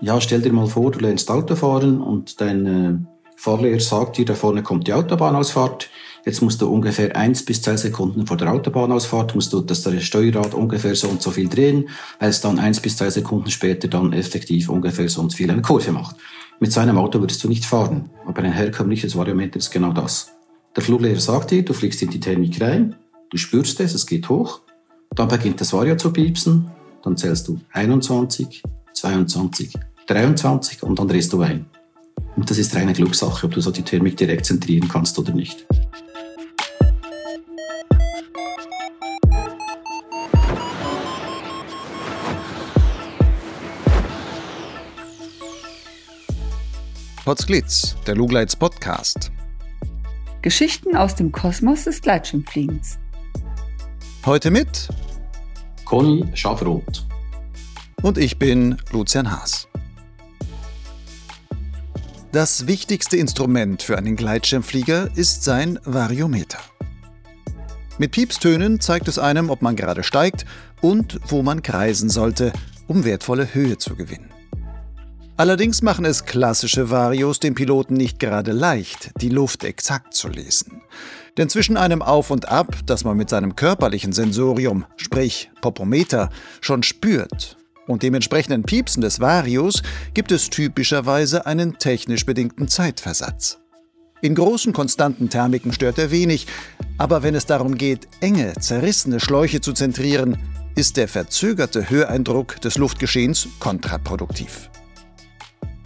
Ja, stell dir mal vor, du lernst Auto fahren und dein äh, Fahrlehrer sagt dir, da vorne kommt die Autobahnausfahrt. Jetzt musst du ungefähr eins bis zwei Sekunden vor der Autobahnausfahrt, musst du das Steuerrad ungefähr so und so viel drehen, weil es dann eins bis zwei Sekunden später dann effektiv ungefähr so und so viel eine Kurve macht. Mit so einem Auto würdest du nicht fahren. Aber ein herkömmliches Variometer ist genau das. Der Fluglehrer sagt dir, du fliegst in die Thermik rein, du spürst es, es geht hoch, dann beginnt das Vario zu piepsen, dann zählst du 21, 22, 23 und dann drehst du ein. Und das ist reine Glückssache, ob du so die Thermik direkt zentrieren kannst oder nicht. Potsglitz, der Lugleits Podcast. Geschichten aus dem Kosmos des Gleitschirmfliegens. Heute mit Conny Schafroth. Und ich bin Lucian Haas. Das wichtigste Instrument für einen Gleitschirmflieger ist sein Variometer. Mit Piepstönen zeigt es einem, ob man gerade steigt und wo man kreisen sollte, um wertvolle Höhe zu gewinnen. Allerdings machen es klassische Varios dem Piloten nicht gerade leicht, die Luft exakt zu lesen. Denn zwischen einem Auf und Ab, das man mit seinem körperlichen Sensorium, sprich Popometer, schon spürt, und dem entsprechenden Piepsen des Varios gibt es typischerweise einen technisch bedingten Zeitversatz. In großen konstanten Thermiken stört er wenig, aber wenn es darum geht, enge, zerrissene Schläuche zu zentrieren, ist der verzögerte Höreindruck des Luftgeschehens kontraproduktiv.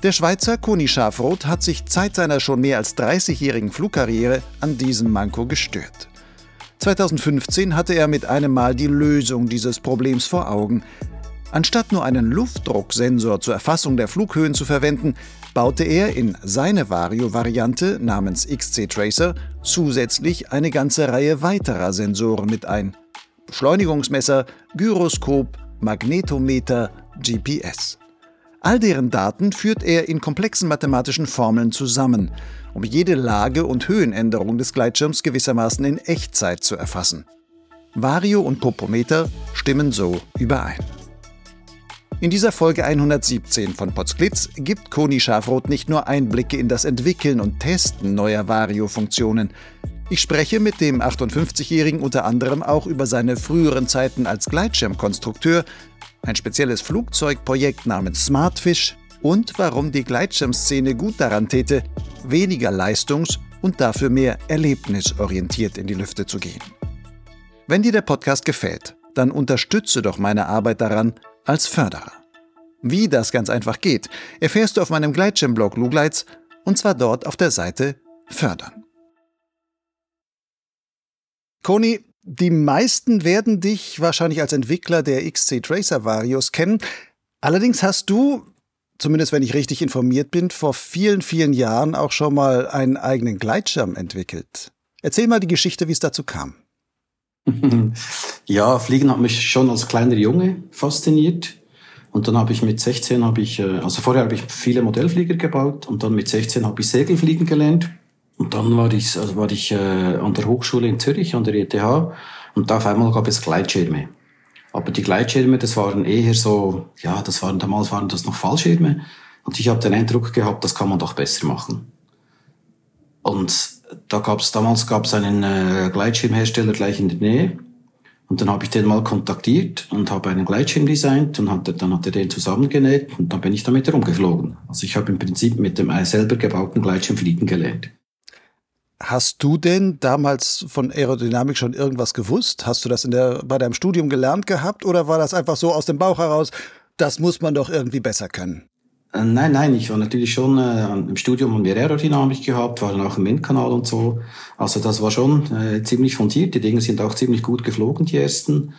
Der Schweizer Koni Schafroth hat sich Zeit seiner schon mehr als 30-jährigen Flugkarriere an diesem Manko gestört. 2015 hatte er mit einem Mal die Lösung dieses Problems vor Augen. Anstatt nur einen Luftdrucksensor zur Erfassung der Flughöhen zu verwenden, baute er in seine Vario-Variante namens XC Tracer zusätzlich eine ganze Reihe weiterer Sensoren mit ein. Beschleunigungsmesser, Gyroskop, Magnetometer, GPS. All deren Daten führt er in komplexen mathematischen Formeln zusammen, um jede Lage- und Höhenänderung des Gleitschirms gewissermaßen in Echtzeit zu erfassen. Vario und Popometer stimmen so überein. In dieser Folge 117 von Potsglitz gibt Koni Schafroth nicht nur Einblicke in das Entwickeln und Testen neuer Vario-Funktionen. Ich spreche mit dem 58-Jährigen unter anderem auch über seine früheren Zeiten als Gleitschirmkonstrukteur ein spezielles Flugzeugprojekt namens Smartfish und warum die Gleitschirmszene gut daran täte, weniger leistungs- und dafür mehr erlebnisorientiert in die Lüfte zu gehen. Wenn dir der Podcast gefällt, dann unterstütze doch meine Arbeit daran als Förderer. Wie das ganz einfach geht, erfährst du auf meinem Gleitschirmblog Lugleits und zwar dort auf der Seite Fördern. Koni, die meisten werden dich wahrscheinlich als Entwickler der XC Tracer Varios kennen. Allerdings hast du, zumindest wenn ich richtig informiert bin, vor vielen, vielen Jahren auch schon mal einen eigenen Gleitschirm entwickelt. Erzähl mal die Geschichte, wie es dazu kam. Ja, Fliegen hat mich schon als kleiner Junge fasziniert. Und dann habe ich mit 16 habe ich, äh, also vorher habe ich viele Modellflieger gebaut und dann mit 16 habe ich Segelfliegen gelernt. Und dann war ich, also war ich äh, an der Hochschule in Zürich, an der ETH, und da auf einmal gab es Gleitschirme. Aber die Gleitschirme, das waren eher so, ja, das waren damals waren das noch Fallschirme. Und ich habe den Eindruck gehabt, das kann man doch besser machen. Und da gab's damals gab's einen äh, Gleitschirmhersteller gleich in der Nähe. Und dann habe ich den mal kontaktiert und habe einen Gleitschirm designt und hat, dann hat er den zusammengenäht und dann bin ich damit rumgeflogen. Also ich habe im Prinzip mit dem selber gebauten Gleitschirm fliegen gelernt. Hast du denn damals von Aerodynamik schon irgendwas gewusst? Hast du das in der, bei deinem Studium gelernt gehabt oder war das einfach so aus dem Bauch heraus, das muss man doch irgendwie besser können? Äh, nein, nein, ich war natürlich schon äh, im Studium haben wir Aerodynamik gehabt, waren auch im Windkanal und so. Also das war schon äh, ziemlich fundiert. Die Dinge sind auch ziemlich gut geflogen, die ersten.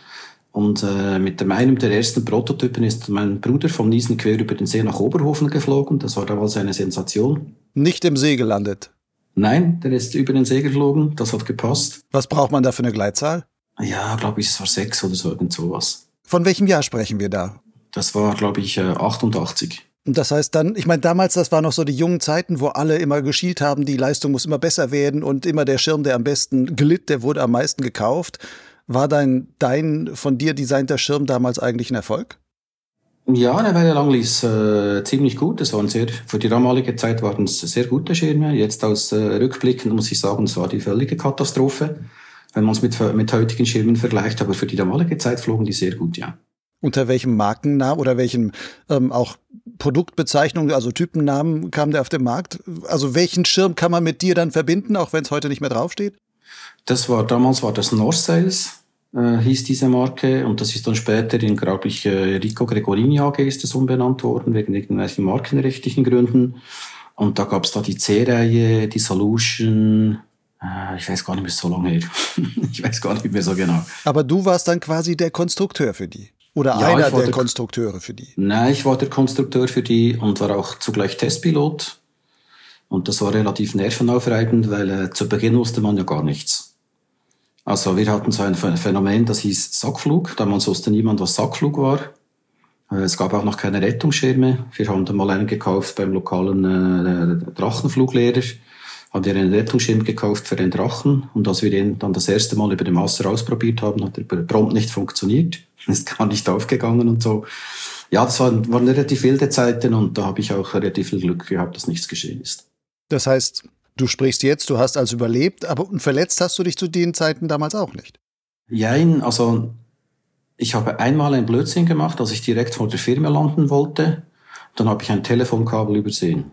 Und äh, mit einem der ersten Prototypen ist mein Bruder vom Niesen quer über den See nach Oberhofen geflogen. Das war damals eine Sensation. Nicht im See gelandet. Nein, der ist über den See geflogen, das hat gepasst. Was braucht man da für eine Gleitzahl? Ja, glaube ich, es war sechs oder so, irgend sowas. Von welchem Jahr sprechen wir da? Das war, glaube ich, 88. Äh, Und das heißt dann, ich meine, damals, das waren noch so die jungen Zeiten, wo alle immer geschielt haben, die Leistung muss immer besser werden und immer der Schirm, der am besten glitt, der wurde am meisten gekauft. War dein, dein von dir designter Schirm damals eigentlich ein Erfolg? Ja, eine Weile lang lief äh, ziemlich gut. Es waren sehr, für die damalige Zeit waren es sehr gute Schirme. Jetzt aus äh, Rückblicken muss ich sagen, es war die völlige Katastrophe, wenn man es mit, mit heutigen Schirmen vergleicht. Aber für die damalige Zeit flogen die sehr gut, ja. Unter welchem Markennamen oder welchen ähm, auch Produktbezeichnungen, also Typennamen kam der auf den Markt? Also welchen Schirm kann man mit dir dann verbinden, auch wenn es heute nicht mehr draufsteht? Das war damals war das North Sales äh, hieß diese Marke und das ist dann später in, glaube ich, äh, Rico Gregorini AG ist das umbenannt worden, wegen irgendwelchen markenrechtlichen Gründen. Und da gab es da die C-Reihe, die Solution, äh, ich weiß gar nicht mehr so lange her. ich weiß gar nicht mehr so genau. Aber du warst dann quasi der Konstrukteur für die? Oder ja, einer der, der Konstrukteure für die? Nein, ich war der Konstrukteur für die und war auch zugleich Testpilot. Und das war relativ nervenaufreibend, weil äh, zu Beginn wusste man ja gar nichts. Also wir hatten so ein Phänomen, das hieß Sackflug. Damals wusste niemand, was Sackflug war. Äh, es gab auch noch keine Rettungsschirme. Wir haben dann mal einen gekauft beim lokalen äh, Drachenfluglehrer. Haben wir einen Rettungsschirm gekauft für den Drachen. Und als wir den dann das erste Mal über dem Wasser ausprobiert haben, hat er prompt nicht funktioniert. Ist gar nicht aufgegangen und so. Ja, das waren, waren relativ wilde Zeiten und da habe ich auch relativ viel Glück gehabt, dass nichts geschehen ist. Das heißt, Du sprichst jetzt, du hast also überlebt, aber verletzt hast du dich zu den Zeiten damals auch nicht. Jein, also ich habe einmal einen Blödsinn gemacht, als ich direkt vor der Firma landen wollte. Dann habe ich ein Telefonkabel übersehen.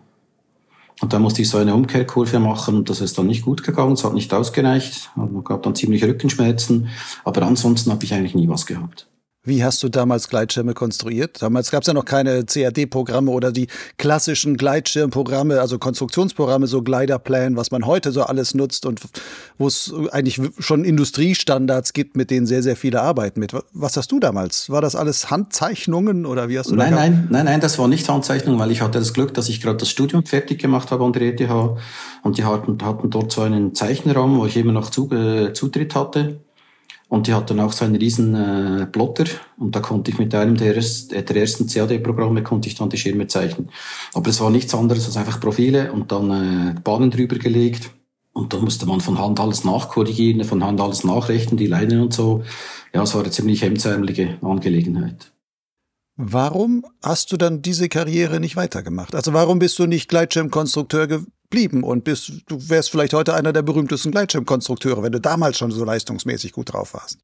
Und da musste ich so eine Umkehrkurve machen und das ist dann nicht gut gegangen, es hat nicht ausgereicht. Man gab dann ziemlich Rückenschmerzen, aber ansonsten habe ich eigentlich nie was gehabt. Wie hast du damals Gleitschirme konstruiert? Damals gab es ja noch keine CAD-Programme oder die klassischen Gleitschirmprogramme, also Konstruktionsprogramme, so Gliderplan, was man heute so alles nutzt und wo es eigentlich schon Industriestandards gibt, mit denen sehr, sehr viele arbeiten mit. Was hast du damals? War das alles Handzeichnungen oder wie hast du Nein, nein, nein, nein, das war nicht Handzeichnung, weil ich hatte das Glück, dass ich gerade das Studium fertig gemacht habe an der ETH und die hatten, hatten dort so einen Zeichenraum, wo ich immer noch Zutritt hatte. Und die hat dann auch so einen riesen äh, Plotter und da konnte ich mit einem der, der ersten CAD-Programme konnte ich dann die Schirme zeichnen. Aber es war nichts anderes als einfach Profile und dann äh, Bahnen drüber gelegt. Und dann musste man von Hand alles nachkorrigieren, von Hand alles nachrechnen, die Leinen und so. Ja, es war eine ziemlich hemdsärmelige Angelegenheit. Warum hast du dann diese Karriere nicht weitergemacht? Also warum bist du nicht Gleitschirmkonstrukteur geblieben und bist, du wärst vielleicht heute einer der berühmtesten Gleitschirmkonstrukteure, wenn du damals schon so leistungsmäßig gut drauf warst.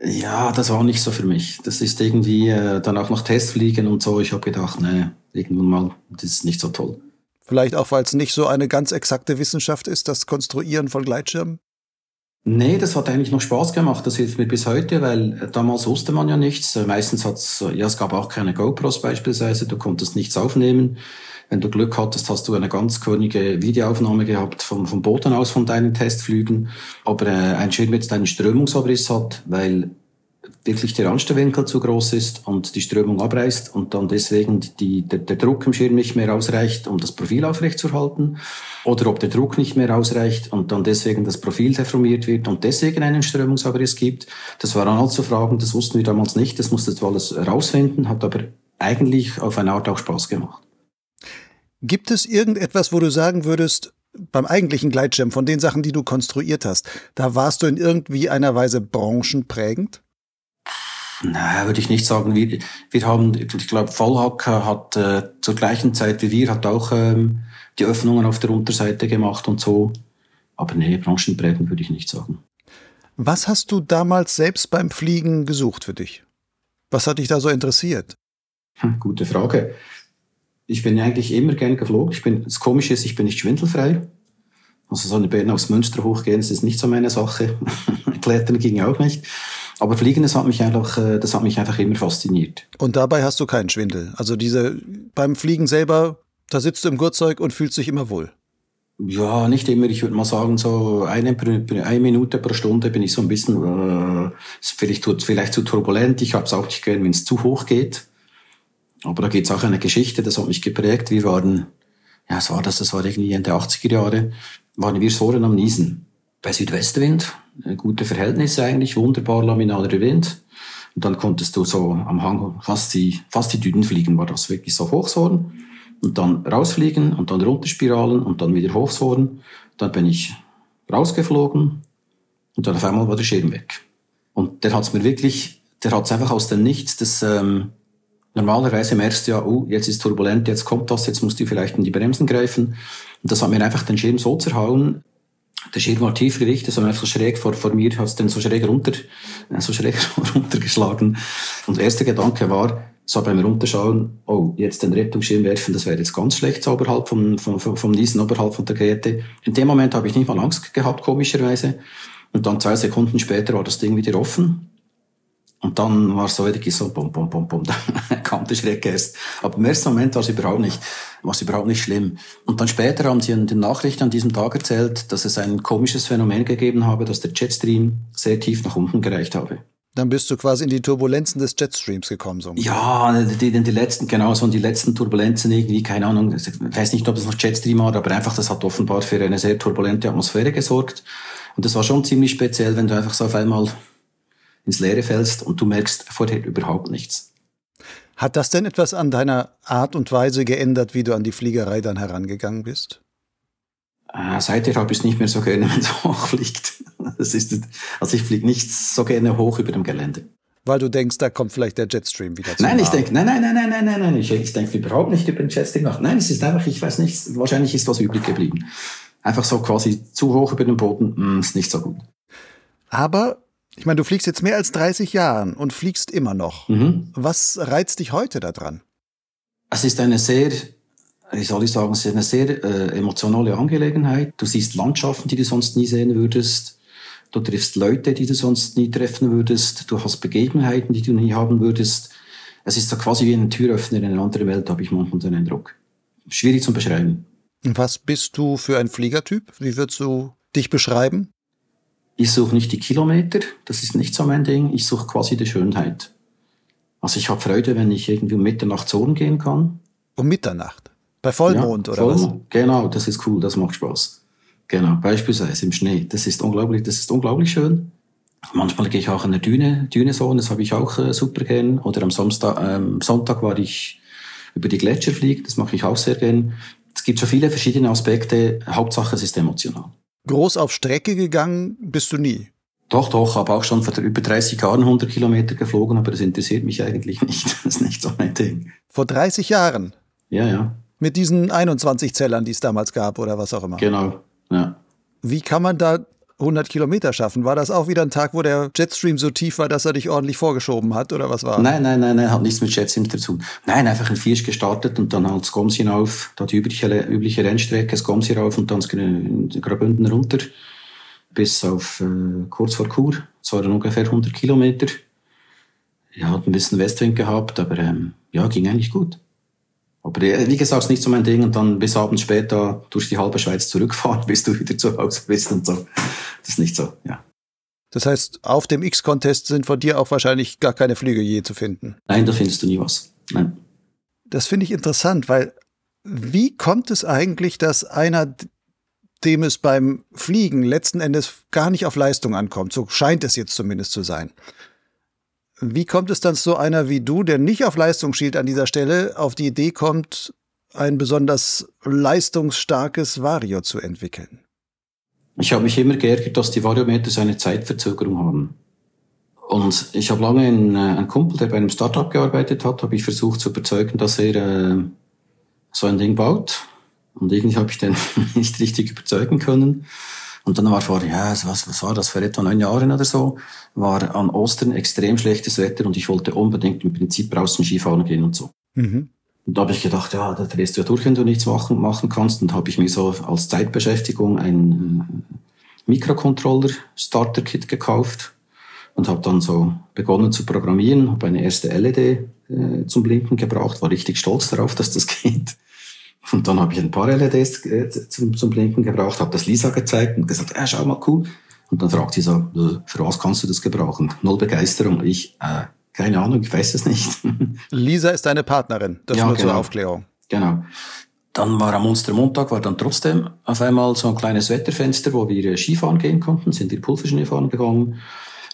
Ja, das war nicht so für mich. Das ist irgendwie äh, dann auch noch Testfliegen und so. Ich habe gedacht, nee, irgendwann mal, das ist nicht so toll. Vielleicht auch, weil es nicht so eine ganz exakte Wissenschaft ist, das Konstruieren von Gleitschirmen? Nee, das hat eigentlich noch Spaß gemacht. Das hilft mir bis heute, weil äh, damals wusste man ja nichts. Äh, meistens hat's, ja, es gab auch keine GoPros beispielsweise. Du konntest nichts aufnehmen. Wenn du Glück hattest, hast du eine ganz könige Videoaufnahme gehabt vom, vom Boden aus von deinen Testflügen. Aber äh, ein Schirm jetzt einen Strömungsabriss hat, weil wirklich der Anstellwinkel zu groß ist und die Strömung abreißt und dann deswegen die, der, der Druck im Schirm nicht mehr ausreicht, um das Profil aufrechtzuerhalten. Oder ob der Druck nicht mehr ausreicht und dann deswegen das Profil deformiert wird und deswegen einen Strömungsabriss gibt. Das waren also Fragen, das wussten wir damals nicht, das mussten wir alles rausfinden, hat aber eigentlich auf eine Art auch Spaß gemacht. Gibt es irgendetwas, wo du sagen würdest, beim eigentlichen Gleitschirm, von den Sachen, die du konstruiert hast, da warst du in irgendwie einer Weise branchenprägend? Nein, würde ich nicht sagen. Wir, wir haben, ich glaube, Vollhacker hat äh, zur gleichen Zeit wie wir, hat auch ähm, die Öffnungen auf der Unterseite gemacht und so. Aber nee, branchenprägend würde ich nicht sagen. Was hast du damals selbst beim Fliegen gesucht für dich? Was hat dich da so interessiert? Hm, gute Frage ich bin eigentlich immer gern geflogen. Ich bin, das Komische ist, ich bin nicht schwindelfrei. Also so eine Bern aus Münster hochgehen, das ist nicht so meine Sache. Klettern ging auch nicht. Aber Fliegen, das hat mich einfach, äh, das hat mich einfach immer fasziniert. Und dabei hast du keinen Schwindel. Also diese, beim Fliegen selber, da sitzt du im Gurtzeug und fühlst dich immer wohl. Ja, nicht immer. Ich würde mal sagen, so eine, eine Minute pro Stunde bin ich so ein bisschen, äh, vielleicht, vielleicht zu turbulent. Ich habe es auch nicht gern, wenn es zu hoch geht. Aber da gibt's auch eine Geschichte, das hat mich geprägt. Wir waren, ja, es war das, das war irgendwie Ende 80er Jahre, waren wir Soren am Niesen. Bei Südwestwind, gute Verhältnisse eigentlich, wunderbar laminaler Wind. Und dann konntest du so am Hang fast die, fast die Dünen fliegen, war das wirklich so Hochsoren. Und dann rausfliegen und dann runterspiralen und dann wieder Hochsoren. Dann bin ich rausgeflogen und dann auf einmal war der Schirm weg. Und der hat es mir wirklich, der hat es einfach aus dem Nichts, das ähm, normalerweise merkst du ja, oh, jetzt ist turbulent, jetzt kommt das, jetzt musst du vielleicht in die Bremsen greifen. Und das hat mir einfach den Schirm so zerhauen. Der Schirm war tief gerichtet, so einfach so schräg vor, vor mir, hat es dann so schräg runter, äh, so schräg runtergeschlagen. Und der erste Gedanke war, so beim Runterschauen, oh, jetzt den Rettungsschirm werfen, das wäre jetzt ganz schlecht, so oberhalb vom, vom, vom Niesen, oberhalb von der Geräte. In dem Moment habe ich nicht mal Angst gehabt, komischerweise. Und dann zwei Sekunden später war das Ding wieder offen. Und dann war es so wirklich so, bum, bum, bum, bum, da kam der Schreck erst. Aber im ersten Moment war es überhaupt nicht, war es überhaupt nicht schlimm. Und dann später haben sie in den Nachrichten an diesem Tag erzählt, dass es ein komisches Phänomen gegeben habe, dass der Jetstream sehr tief nach unten gereicht habe. Dann bist du quasi in die Turbulenzen des Jetstreams gekommen. So ja, die, die, die letzten, genau, so in die letzten Turbulenzen irgendwie, keine Ahnung, ich weiß nicht, ob es noch Jetstream war, aber einfach, das hat offenbar für eine sehr turbulente Atmosphäre gesorgt. Und das war schon ziemlich speziell, wenn du einfach so auf einmal ins Leere fällst und du merkst vorher überhaupt nichts. Hat das denn etwas an deiner Art und Weise geändert, wie du an die Fliegerei dann herangegangen bist? Äh, seither habe ich es nicht mehr so gerne, wenn es hochfliegt. Das ist, also ich fliege nicht so gerne hoch über dem Gelände. Weil du denkst, da kommt vielleicht der Jetstream wieder zu. Nein, ich denke, nein, nein, nein, nein, nein, nein, nein. Ich, ich denke überhaupt nicht über den Jetstream nach. Nein, es ist einfach, ich weiß nicht, wahrscheinlich ist was übrig geblieben. Einfach so quasi zu hoch über den Boden, mh, mm, ist nicht so gut. Aber, ich meine, du fliegst jetzt mehr als 30 Jahre und fliegst immer noch. Mhm. Was reizt dich heute daran? Es ist eine sehr wie soll ich sagen, es ist eine sehr äh, emotionale Angelegenheit. Du siehst Landschaften, die du sonst nie sehen würdest. Du triffst Leute, die du sonst nie treffen würdest. Du hast Begebenheiten, die du nie haben würdest. Es ist so quasi wie ein Türöffner in eine andere Welt, habe ich manchmal den Eindruck. Schwierig zu beschreiben. Was bist du für ein Fliegertyp? Wie würdest du dich beschreiben? Ich suche nicht die Kilometer, das ist nicht so mein Ding. Ich suche quasi die Schönheit. Also ich habe Freude, wenn ich irgendwie um Mitternacht zonen gehen kann. Um Mitternacht? Bei Vollmond ja, oder Vollmond. was? Genau, das ist cool, das macht Spaß. Genau, beispielsweise im Schnee. Das ist unglaublich, das ist unglaublich schön. Manchmal gehe ich auch an der Düne, Düne so, das habe ich auch äh, super gern. Oder am Samstag, ähm, Sonntag war ich über die Gletscher fliegen, das mache ich auch sehr gern. Es gibt schon viele verschiedene Aspekte. Hauptsache, es ist emotional. Groß auf Strecke gegangen bist du nie? Doch, doch, habe auch schon vor über 30 Jahren 100 Kilometer geflogen, aber das interessiert mich eigentlich nicht. Das ist nicht so mein Ding. Vor 30 Jahren? Ja, ja. Mit diesen 21 Zellern, die es damals gab oder was auch immer. Genau, ja. Wie kann man da 100 Kilometer schaffen? War das auch wieder ein Tag, wo der Jetstream so tief war, dass er dich ordentlich vorgeschoben hat oder was war? Nein, nein, nein, nein, hat nichts mit Jetstream zu tun. Nein, einfach ein Viersch gestartet und dann halt das Goms hinauf, da die übliche, übliche Rennstrecke, das Goms hinauf und dann das Graubünden runter bis auf äh, kurz vor Chur. Das waren ungefähr 100 Kilometer. Ja, hat ein bisschen Westwind gehabt, aber ähm, ja, ging eigentlich gut. Aber wie gesagt, ist nicht so mein Ding und dann bis abends später durch die halbe Schweiz zurückfahren, bis du wieder zu Hause bist und so. Das ist nicht so, ja. Das heißt, auf dem X-Contest sind von dir auch wahrscheinlich gar keine Flüge je zu finden. Nein, da findest du nie was. Nein. Das finde ich interessant, weil wie kommt es eigentlich, dass einer, dem es beim Fliegen letzten Endes gar nicht auf Leistung ankommt, so scheint es jetzt zumindest zu sein, wie kommt es dann so einer wie du, der nicht auf Leistung schielt an dieser Stelle, auf die Idee kommt, ein besonders leistungsstarkes Vario zu entwickeln? Ich habe mich immer geärgert, dass die Variometer so eine Zeitverzögerung haben. Und ich habe lange einen, äh, einen Kumpel, der bei einem Startup gearbeitet hat, habe ich versucht zu überzeugen, dass er äh, so ein Ding baut. Und irgendwie habe ich den nicht richtig überzeugen können. Und dann war vor, ja, was, was war das, vor etwa neun Jahren oder so, war an Ostern extrem schlechtes Wetter und ich wollte unbedingt im Prinzip draußen Skifahren gehen und so. Mhm. Und da habe ich gedacht, ja, da drehst du ja durch, wenn du nichts machen, machen kannst. Und habe ich mir so als Zeitbeschäftigung ein äh, Mikrocontroller-Starter-Kit gekauft und habe dann so begonnen zu programmieren, habe eine erste LED äh, zum Blinken gebraucht, war richtig stolz darauf, dass das geht. Und dann habe ich ein paar LEDs äh, zum, zum Blinken gebraucht, habe das Lisa gezeigt und gesagt, ja, schau mal, cool. Und dann fragt sie so, äh, für was kannst du das gebrauchen? Null Begeisterung. Ich, äh, keine Ahnung, ich weiß es nicht. Lisa ist deine Partnerin, das ja, nur genau. zur Aufklärung. Genau. Dann war am Monstermontag, war dann trotzdem auf einmal so ein kleines Wetterfenster, wo wir Skifahren gehen konnten, sind wir Pulverschnee fahren gegangen.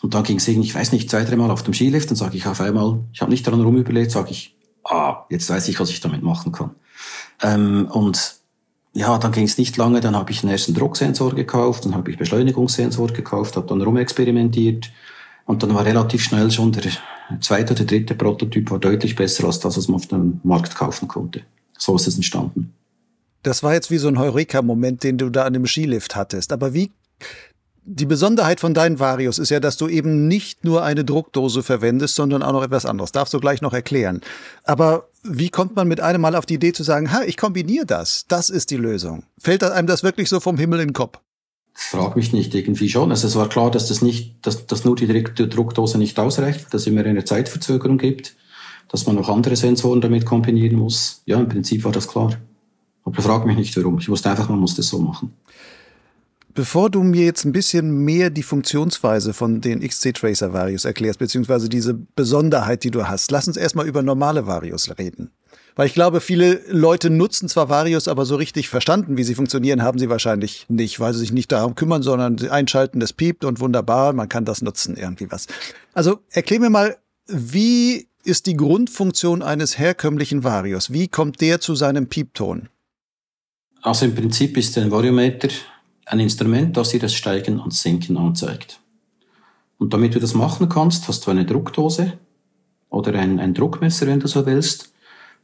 Und dann ging es irgendwie, ich weiß nicht, zwei, dreimal auf dem Skilift. Dann sage ich auf einmal, ich habe nicht daran rumüberlegt, sage ich, ah, jetzt weiß ich, was ich damit machen kann. Ähm, und ja, dann ging es nicht lange, dann habe ich einen ersten Drucksensor gekauft, dann habe ich Beschleunigungssensor gekauft, habe dann rumexperimentiert, Und dann war relativ schnell schon der zweite oder dritte Prototyp war deutlich besser als das, was man auf dem Markt kaufen konnte. So ist es entstanden. Das war jetzt wie so ein Heureka-Moment, den du da an dem Skilift hattest. Aber wie, die Besonderheit von deinen Varios ist ja, dass du eben nicht nur eine Druckdose verwendest, sondern auch noch etwas anderes. Darfst du gleich noch erklären. Aber wie kommt man mit einem Mal auf die Idee zu sagen, ha, ich kombiniere das, das ist die Lösung? Fällt einem das wirklich so vom Himmel in den Kopf? Frag mich nicht, irgendwie schon. Also es war klar, dass das nicht, dass, dass nur die Druckdose nicht ausreicht, dass es immer eine Zeitverzögerung gibt, dass man noch andere Sensoren damit kombinieren muss. Ja, im Prinzip war das klar. Aber frag mich nicht warum. Ich wusste einfach, man muss das so machen. Bevor du mir jetzt ein bisschen mehr die Funktionsweise von den XC Tracer Varios erklärst, beziehungsweise diese Besonderheit, die du hast, lass uns erstmal über normale Varios reden. Weil ich glaube, viele Leute nutzen zwar Varios, aber so richtig verstanden, wie sie funktionieren, haben sie wahrscheinlich nicht, weil sie sich nicht darum kümmern, sondern einschalten, das piept und wunderbar, man kann das nutzen, irgendwie was. Also erklär mir mal, wie ist die Grundfunktion eines herkömmlichen Varios? Wie kommt der zu seinem Piepton? Also im Prinzip ist ein Variometer ein Instrument, das dir das Steigen und Sinken anzeigt. Und damit du das machen kannst, hast du eine Druckdose oder ein, ein Druckmesser, wenn du so willst.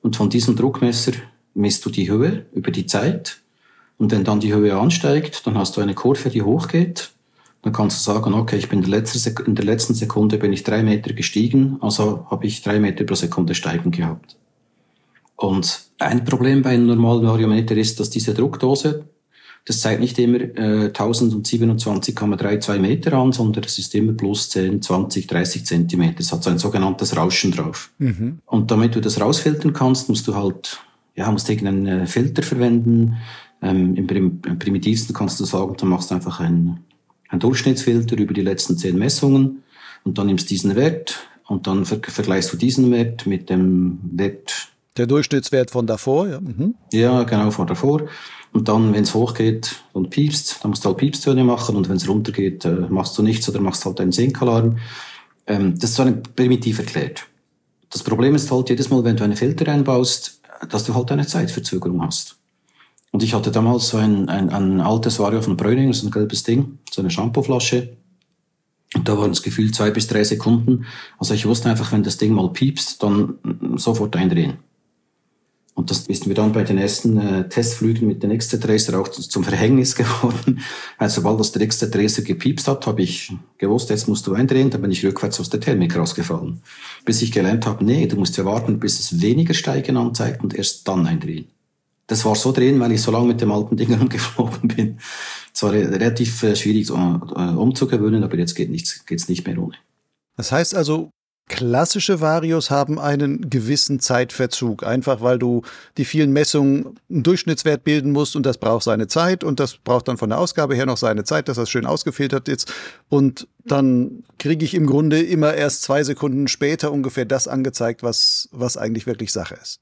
Und von diesem Druckmesser misst du die Höhe über die Zeit. Und wenn dann die Höhe ansteigt, dann hast du eine Kurve, die hochgeht. Dann kannst du sagen, okay, ich bin in der, letzten Sekunde bin ich drei Meter gestiegen, also habe ich drei Meter pro Sekunde steigen gehabt. Und ein Problem bei einem normalen Variometer ist, dass diese Druckdose, das zeigt nicht immer äh, 1027,32 Meter an, sondern es ist immer plus 10, 20, 30 Zentimeter. Es hat so ein sogenanntes Rauschen drauf. Mhm. Und damit du das rausfiltern kannst, musst du halt, ja, musst irgendeinen äh, Filter verwenden. Ähm, Im prim primitivsten kannst du sagen, du machst einfach einen, einen Durchschnittsfilter über die letzten 10 Messungen und dann nimmst diesen Wert und dann ver vergleichst du diesen Wert mit dem Wert. Der Durchschnittswert von davor, ja. Mhm. Ja, genau, von davor. Und dann, wenn es hochgeht und piepst, dann musst du halt Piepstöne machen und wenn es runtergeht, äh, machst du nichts oder machst halt einen Sinkalarm. Ähm, das ist so ein primitiv erklärt. Das Problem ist halt jedes Mal, wenn du einen Filter einbaust, dass du halt eine Zeitverzögerung hast. Und ich hatte damals so ein, ein, ein altes Vario von Bröning, so ein gelbes Ding, so eine Shampooflasche. Und da waren es gefühlt zwei bis drei Sekunden. Also ich wusste einfach, wenn das Ding mal piepst, dann sofort eindrehen. Und das ist mir dann bei den ersten äh, Testflügen mit den Extra-Tracer auch zum Verhängnis geworden. Also sobald das der Extra-Tracer gepiepst hat, habe ich gewusst, jetzt musst du eindrehen, dann bin ich rückwärts aus der Thermik rausgefallen. Bis ich gelernt habe, nee, du musst ja warten, bis es weniger Steigen anzeigt und erst dann eindrehen. Das war so drehen, weil ich so lange mit dem alten Ding rumgeflogen bin. Es war relativ äh, schwierig äh, umzugewöhnen, aber jetzt geht geht's nicht mehr ohne. Das heißt also, Klassische Varios haben einen gewissen Zeitverzug, einfach weil du die vielen Messungen einen Durchschnittswert bilden musst und das braucht seine Zeit und das braucht dann von der Ausgabe her noch seine Zeit, dass das schön ausgefiltert ist. Und dann kriege ich im Grunde immer erst zwei Sekunden später ungefähr das angezeigt, was, was eigentlich wirklich Sache ist.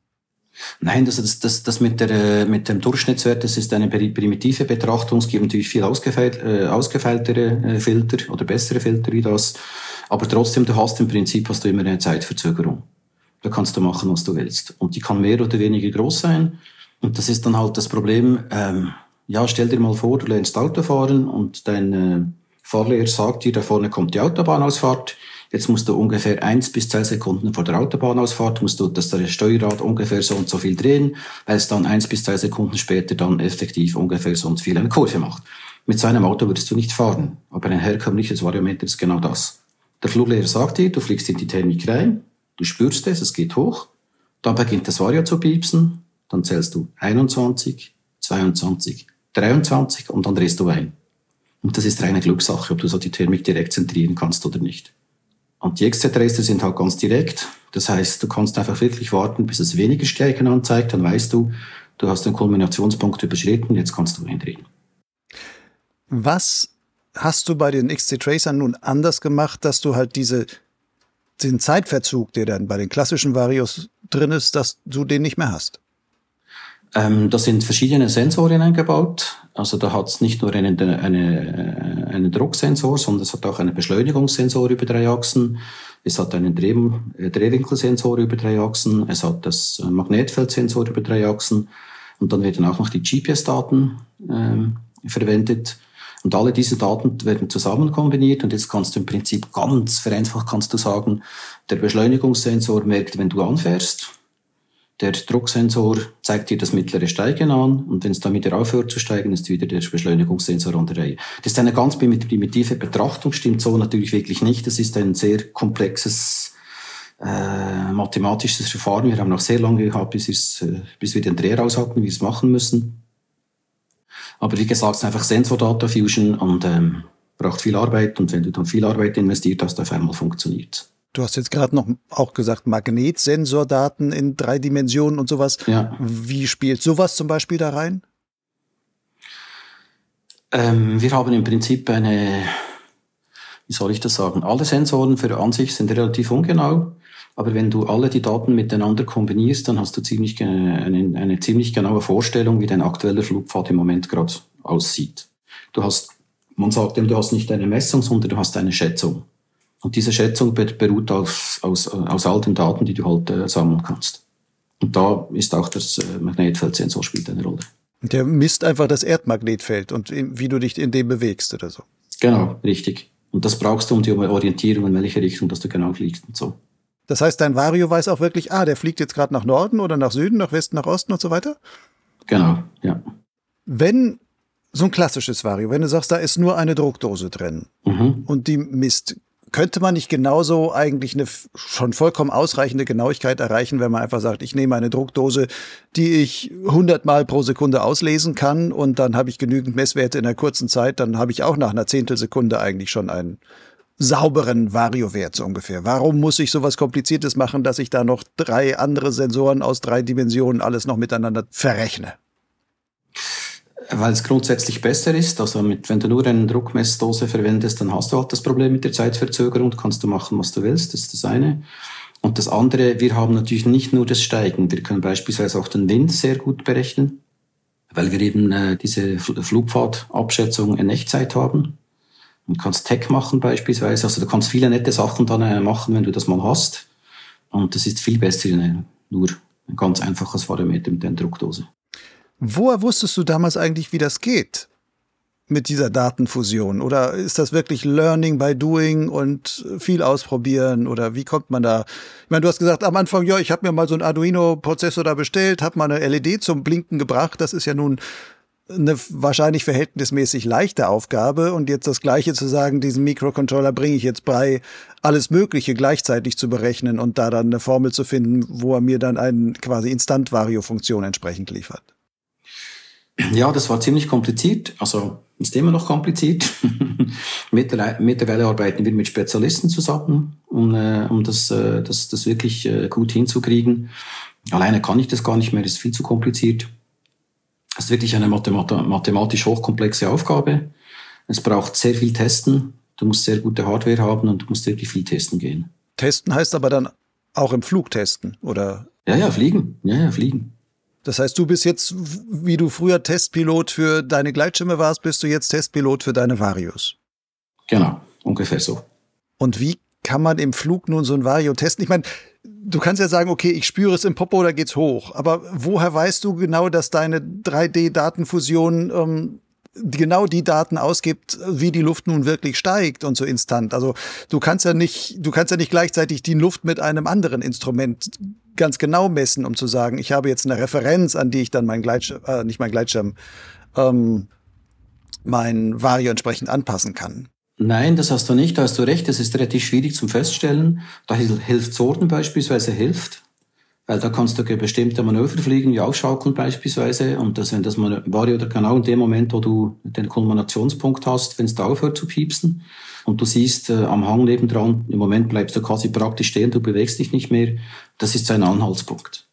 Nein, das, das, das, das mit, der, mit dem Durchschnittswert, das ist eine primitive Betrachtung. Es gibt natürlich viel ausgefeilt, äh, ausgefeiltere äh, Filter oder bessere Filter wie das. Aber trotzdem, du hast im Prinzip hast du immer eine Zeitverzögerung. Da kannst du machen, was du willst. Und die kann mehr oder weniger groß sein. Und das ist dann halt das Problem. Ähm, ja, stell dir mal vor, du lernst Auto fahren und dein äh, Fahrlehrer sagt dir, da vorne kommt die Autobahnausfahrt. Jetzt musst du ungefähr eins bis zwei Sekunden vor der Autobahnausfahrt musst du das Steuerrad ungefähr so und so viel drehen, weil es dann eins bis zwei Sekunden später dann effektiv ungefähr so und so viel eine Kurve macht. Mit so einem Auto würdest du nicht fahren. Aber ein herkömmliches Variometer ist genau das. Der Fluglehrer sagt dir, du fliegst in die Thermik rein, du spürst es, es geht hoch, dann beginnt das Vario zu piepsen, dann zählst du 21, 22, 23 und dann drehst du ein. Und das ist reine Glückssache, ob du so die Thermik direkt zentrieren kannst oder nicht. Und die XZ-Raster sind halt ganz direkt. Das heißt, du kannst einfach wirklich warten, bis es weniger Stärken anzeigt, dann weißt du, du hast den Kulminationspunkt überschritten, jetzt kannst du hindrehen. Was hast du bei den XC-Tracern nun anders gemacht, dass du halt diese, den Zeitverzug, der dann bei den klassischen Varios drin ist, dass du den nicht mehr hast? Ähm, da sind verschiedene Sensoren eingebaut. Also da hat es nicht nur einen, eine, einen Drucksensor, sondern es hat auch einen Beschleunigungssensor über drei Achsen. Es hat einen Dreh, äh, Drehwinkelsensor über drei Achsen. Es hat das äh, Magnetfeldsensor über drei Achsen. Und dann werden auch noch die GPS-Daten ähm, verwendet. Und alle diese Daten werden zusammen kombiniert und jetzt kannst du im Prinzip ganz vereinfacht kannst du sagen, der Beschleunigungssensor merkt, wenn du anfährst, der Drucksensor zeigt dir das mittlere Steigen an und wenn es dann wieder aufhört zu steigen, ist wieder der Beschleunigungssensor an der Reihe. Das ist eine ganz primitive Betrachtung, stimmt so natürlich wirklich nicht. Das ist ein sehr komplexes äh, mathematisches Verfahren. Wir haben noch sehr lange gehabt, bis, äh, bis wir den Dreh raus hatten, wie wir es machen müssen. Aber wie gesagt, es ist einfach Sensor Data Fusion und ähm, braucht viel Arbeit. Und wenn du dann viel Arbeit investiert hast, auf einmal funktioniert Du hast jetzt gerade noch auch gesagt, Magnetsensordaten in drei Dimensionen und sowas. Ja. Wie spielt sowas zum Beispiel da rein? Ähm, wir haben im Prinzip eine, wie soll ich das sagen? Alle Sensoren für an sich sind relativ ungenau. Aber wenn du alle die Daten miteinander kombinierst, dann hast du ziemlich eine, eine ziemlich genaue Vorstellung, wie dein aktueller Flugpfad im Moment gerade aussieht. Du hast, man sagt dem, du hast nicht eine Messung, sondern du hast eine Schätzung. Und diese Schätzung beruht aus, aus, aus all den Daten, die du halt äh, sammeln kannst. Und da ist auch das äh, Magnetfeldsensor spielt eine Rolle. Der misst einfach das Erdmagnetfeld und wie du dich in dem bewegst oder so. Genau, richtig. Und das brauchst du um die Orientierung, in welche Richtung dass du genau fliegst und so. Das heißt, dein Vario weiß auch wirklich, ah, der fliegt jetzt gerade nach Norden oder nach Süden, nach Westen, nach Osten und so weiter? Genau, ja. Wenn so ein klassisches Vario, wenn du sagst, da ist nur eine Druckdose drin mhm. und die misst, könnte man nicht genauso eigentlich eine schon vollkommen ausreichende Genauigkeit erreichen, wenn man einfach sagt, ich nehme eine Druckdose, die ich 100 Mal pro Sekunde auslesen kann und dann habe ich genügend Messwerte in einer kurzen Zeit, dann habe ich auch nach einer Zehntelsekunde eigentlich schon einen sauberen Variowert so ungefähr. Warum muss ich sowas Kompliziertes machen, dass ich da noch drei andere Sensoren aus drei Dimensionen alles noch miteinander verrechne? Weil es grundsätzlich besser ist. Also mit, wenn du nur eine Druckmessdose verwendest, dann hast du halt das Problem mit der Zeitverzögerung. Kannst du machen, was du willst. Das ist das eine. Und das andere, wir haben natürlich nicht nur das Steigen. Wir können beispielsweise auch den Wind sehr gut berechnen, weil wir eben äh, diese Flugpfadabschätzung in Echtzeit haben. Du kannst Tech machen beispielsweise. Also du kannst viele nette Sachen dann äh, machen, wenn du das mal hast. Und das ist viel besser, ne? nur ein ganz einfaches Variometer mit der Druckdose. Woher wusstest du damals eigentlich, wie das geht mit dieser Datenfusion? Oder ist das wirklich Learning by Doing und viel ausprobieren? Oder wie kommt man da? Ich meine, du hast gesagt am Anfang, ja, ich habe mir mal so einen Arduino-Prozessor da bestellt, habe mal eine LED zum Blinken gebracht. Das ist ja nun eine wahrscheinlich verhältnismäßig leichte Aufgabe und jetzt das Gleiche zu sagen, diesen Mikrocontroller bringe ich jetzt bei, alles Mögliche gleichzeitig zu berechnen und da dann eine Formel zu finden, wo er mir dann eine quasi Instant-Vario-Funktion entsprechend liefert. Ja, das war ziemlich kompliziert, also ist immer noch kompliziert. Mittlerweile arbeiten wir mit Spezialisten zusammen, um, äh, um das, äh, das, das wirklich äh, gut hinzukriegen. Alleine kann ich das gar nicht mehr, das ist viel zu kompliziert. Es ist wirklich eine mathematisch hochkomplexe Aufgabe. Es braucht sehr viel Testen. Du musst sehr gute Hardware haben und du musst wirklich viel testen gehen. Testen heißt aber dann auch im Flug testen, oder? Ja, ja, fliegen. Ja, ja, fliegen. Das heißt, du bist jetzt, wie du früher Testpilot für deine Gleitschirme warst, bist du jetzt Testpilot für deine Varios. Genau, ungefähr so. Und wie kann man im Flug nun so ein Vario testen? Ich meine, du kannst ja sagen, okay, ich spüre es im Popo, da geht's hoch. Aber woher weißt du genau, dass deine 3D-Datenfusion ähm, genau die Daten ausgibt, wie die Luft nun wirklich steigt und so instant. Also du kannst ja nicht, du kannst ja nicht gleichzeitig die Luft mit einem anderen Instrument ganz genau messen, um zu sagen, ich habe jetzt eine Referenz, an die ich dann mein Gleitschirm, äh, nicht mein Gleitschirm, ähm, mein Vario entsprechend anpassen kann. Nein, das hast du nicht, da hast du recht, das ist relativ schwierig zum Feststellen. Da hilft Sorten beispielsweise hilft, weil da kannst du bestimmte Manöver fliegen, wie aufschaukeln beispielsweise, und das, wenn das Vario oder genau in dem Moment, wo du den Kulminationspunkt hast, wenn es da aufhört zu piepsen, und du siehst äh, am Hang nebendran, im Moment bleibst du quasi praktisch stehen, du bewegst dich nicht mehr, das ist ein Anhaltspunkt.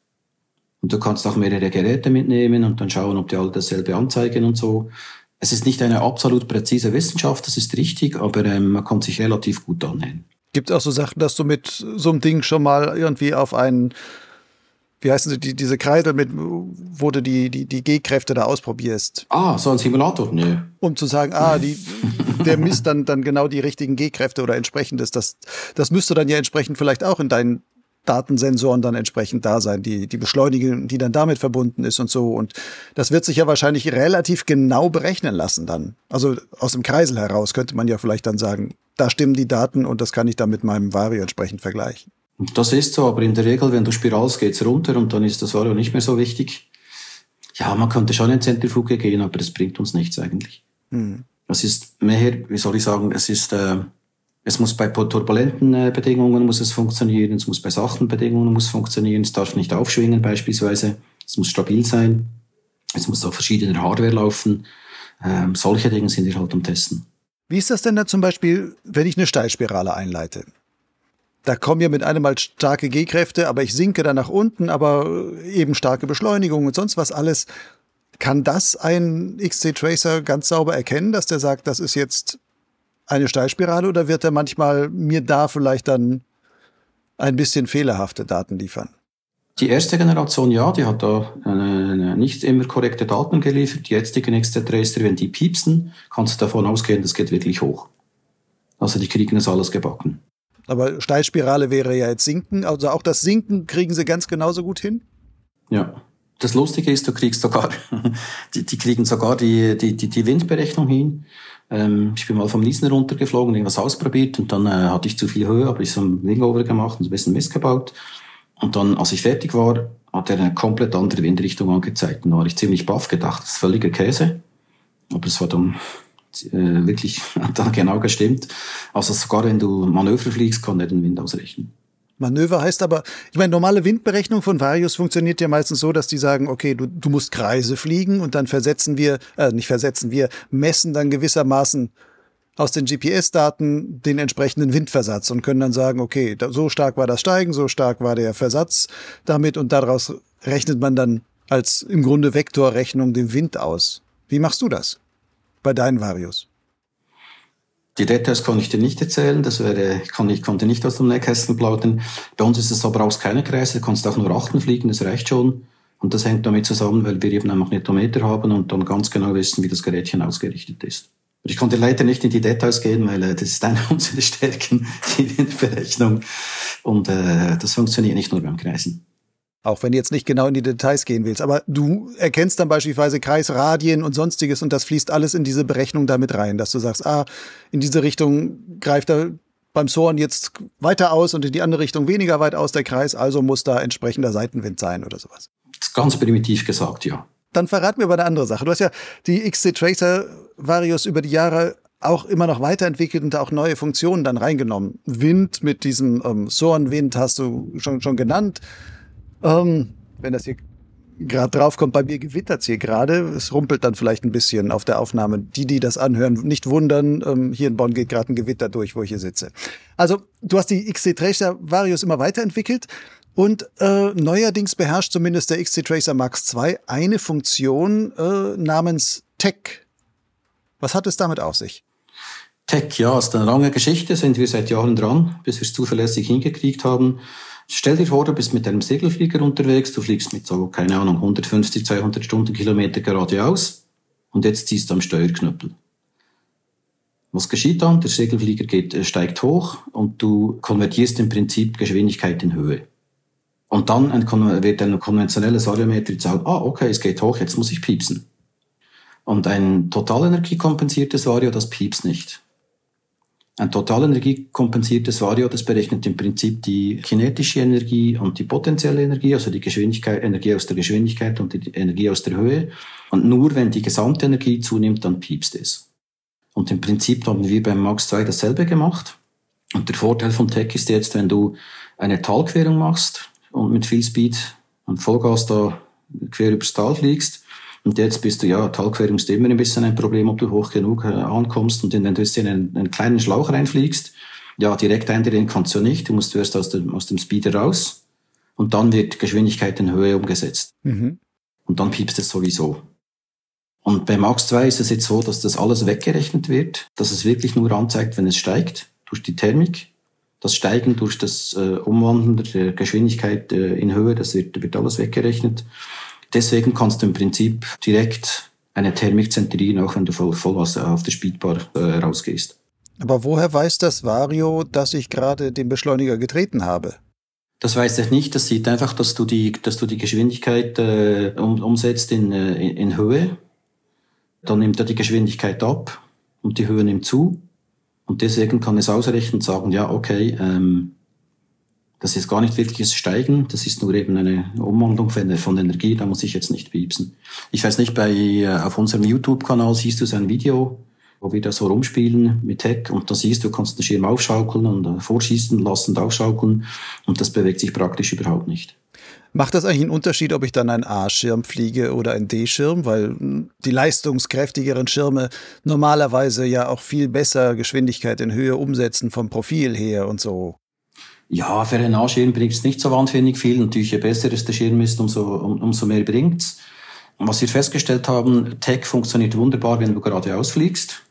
Und du kannst auch mehrere Geräte mitnehmen und dann schauen, ob die alle dasselbe anzeigen und so. Es ist nicht eine absolut präzise Wissenschaft, das ist richtig, aber ähm, man kann sich relativ gut annähern. Gibt es auch so Sachen, dass du mit so einem Ding schon mal irgendwie auf einen, wie heißen sie, die, diese Kreisel mit, wo du die, die, die G-Kräfte da ausprobierst? Ah, so ein Simulator? Nö. Um zu sagen, ah, die, der misst dann, dann genau die richtigen G-Kräfte oder entsprechendes. Das, das müsste dann ja entsprechend vielleicht auch in deinen Datensensoren dann entsprechend da sein, die, die Beschleunigung, die dann damit verbunden ist und so. Und das wird sich ja wahrscheinlich relativ genau berechnen lassen dann. Also aus dem Kreisel heraus könnte man ja vielleicht dann sagen, da stimmen die Daten und das kann ich dann mit meinem Vario entsprechend vergleichen. Das ist so, aber in der Regel, wenn du spiralst, geht's runter und dann ist das Vario nicht mehr so wichtig. Ja, man könnte schon in Zentrifuge gehen, aber das bringt uns nichts eigentlich. Hm. Es ist mehr, wie soll ich sagen, es ist äh, es muss bei turbulenten äh, Bedingungen muss es funktionieren, es muss bei sachten Bedingungen muss funktionieren, es darf nicht aufschwingen beispielsweise, es muss stabil sein, es muss auf verschiedener Hardware laufen. Ähm, solche Dinge sind wir halt am Testen. Wie ist das denn da zum Beispiel, wenn ich eine Steilspirale einleite? Da kommen ja mit einem Mal starke G-Kräfte, aber ich sinke dann nach unten, aber eben starke Beschleunigung und sonst was alles. Kann das ein XC-Tracer ganz sauber erkennen, dass der sagt, das ist jetzt eine Steilspirale oder wird er manchmal mir da vielleicht dann ein bisschen fehlerhafte Daten liefern? Die erste Generation, ja, die hat da eine, nicht immer korrekte Daten geliefert. Die jetzige nächste Tracer, wenn die piepsen, kannst du davon ausgehen, das geht wirklich hoch. Also die kriegen das alles gebacken. Aber Steilspirale wäre ja jetzt Sinken. Also auch das Sinken kriegen sie ganz genauso gut hin? Ja. Das Lustige ist, du kriegst sogar, die, die kriegen sogar die, die, die, die Windberechnung hin. Ähm, ich bin mal vom Niesen runtergeflogen, irgendwas ausprobiert und dann äh, hatte ich zu viel Höhe, habe ich so ein Wingover gemacht und ein bisschen Mist gebaut. Und dann, als ich fertig war, hat er eine komplett andere Windrichtung angezeigt. Und da war ich ziemlich baff gedacht, das ist völliger Käse. Aber es war dann äh, wirklich dann genau gestimmt. Also sogar wenn du Manöver fliegst, kann er den Wind ausrechnen. Manöver heißt aber, ich meine, normale Windberechnung von Varius funktioniert ja meistens so, dass die sagen, okay, du, du musst Kreise fliegen und dann versetzen wir, äh, nicht versetzen, wir messen dann gewissermaßen aus den GPS-Daten den entsprechenden Windversatz und können dann sagen, okay, so stark war das Steigen, so stark war der Versatz damit und daraus rechnet man dann als im Grunde Vektorrechnung den Wind aus. Wie machst du das bei deinen Varius? Die Details kann ich dir nicht erzählen, das wäre, kann ich konnte nicht aus dem Nähkästchen plaudern. Bei uns ist es so, brauchst keine Kreise, du kannst auch nur Achten fliegen, das reicht schon. Und das hängt damit zusammen, weil wir eben einen Magnetometer haben und dann ganz genau wissen, wie das Gerätchen ausgerichtet ist. Ich konnte leider nicht in die Details gehen, weil äh, das ist eine unserer Stärken, die Berechnung. Und äh, das funktioniert nicht nur beim Kreisen. Auch wenn du jetzt nicht genau in die Details gehen willst. Aber du erkennst dann beispielsweise Kreisradien und sonstiges und das fließt alles in diese Berechnung damit rein, dass du sagst, ah, in diese Richtung greift er beim Zorn jetzt weiter aus und in die andere Richtung weniger weit aus der Kreis, also muss da entsprechender Seitenwind sein oder sowas. Ganz primitiv gesagt, ja. Dann verrat mir aber eine andere Sache. Du hast ja die XC Tracer Varius über die Jahre auch immer noch weiterentwickelt und da auch neue Funktionen dann reingenommen. Wind mit diesem ähm, Sorenwind hast du schon, schon genannt. Ähm, wenn das hier gerade draufkommt, bei mir gewittert es hier gerade. Es rumpelt dann vielleicht ein bisschen auf der Aufnahme. Die, die das anhören, nicht wundern. Ähm, hier in Bonn geht gerade ein Gewitter durch, wo ich hier sitze. Also, du hast die XC Tracer Varius immer weiterentwickelt. Und äh, neuerdings beherrscht zumindest der XC Tracer Max II eine Funktion äh, namens Tech. Was hat es damit auf sich? Tech, ja, ist eine lange Geschichte, sind wir seit Jahren dran, bis wir es zuverlässig hingekriegt haben. Stell dir vor, du bist mit einem Segelflieger unterwegs, du fliegst mit so, keine Ahnung, 150, 200 Stundenkilometer geradeaus und jetzt ziehst du am Steuerknüppel. Was geschieht dann? Der Segelflieger geht, äh, steigt hoch und du konvertierst im Prinzip Geschwindigkeit in Höhe. Und dann wird ein konventionelles Variometer sagen, ah, okay, es geht hoch, jetzt muss ich piepsen. Und ein totalenergiekompensiertes Vario, das piepst nicht. Ein totalenergiekompensiertes Vario, das berechnet im Prinzip die kinetische Energie und die potenzielle Energie, also die Geschwindigkeit, Energie aus der Geschwindigkeit und die Energie aus der Höhe. Und nur wenn die gesamte Energie zunimmt, dann piepst es. Und im Prinzip haben wir beim Max 2 dasselbe gemacht. Und der Vorteil von Tech ist jetzt, wenn du eine Talquerung machst und mit viel Speed und Vollgas da quer übers Tal fliegst, und jetzt bist du, ja, Talquerung ist immer ein bisschen ein Problem, ob du hoch genug äh, ankommst und wenn du jetzt in einen, einen kleinen Schlauch reinfliegst, ja, direkt eindrehen kannst du nicht. Du musst zuerst aus dem, aus dem Speeder raus und dann wird Geschwindigkeit in Höhe umgesetzt. Mhm. Und dann piepst es sowieso. Und bei Max 2 ist es jetzt so, dass das alles weggerechnet wird, dass es wirklich nur anzeigt, wenn es steigt, durch die Thermik. Das Steigen durch das äh, Umwandeln der Geschwindigkeit äh, in Höhe, das wird, wird alles weggerechnet. Deswegen kannst du im Prinzip direkt eine Thermik zentrieren, auch wenn du voll, voll auf der Speedbar äh, rausgehst. Aber woher weiß das Vario, dass ich gerade den Beschleuniger getreten habe? Das weiß ich nicht. Das sieht einfach, dass du die, dass du die Geschwindigkeit äh, um, umsetzt in, äh, in, in Höhe. Dann nimmt er die Geschwindigkeit ab und die Höhe nimmt zu. Und deswegen kann es ausrechnen und sagen, ja, okay, ähm, das ist gar nicht wirkliches Steigen, das ist nur eben eine Umwandlung von, Energie, da muss ich jetzt nicht piepsen. Ich weiß nicht, bei, äh, auf unserem YouTube-Kanal siehst du so ein Video, wo wir da so rumspielen mit Tech und da siehst du, kannst den Schirm aufschaukeln und äh, vorschießen lassen aufschaukeln und das bewegt sich praktisch überhaupt nicht. Macht das eigentlich einen Unterschied, ob ich dann einen A-Schirm fliege oder einen D-Schirm? Weil hm, die leistungskräftigeren Schirme normalerweise ja auch viel besser Geschwindigkeit in Höhe umsetzen vom Profil her und so. Ja, für einen A-Schirm bringt es nicht so wahnsinnig viel. Natürlich, je besser es der Schirm ist, umso, um, umso mehr bringt's. Was wir festgestellt haben, Tech funktioniert wunderbar, wenn du geradeaus fliegst.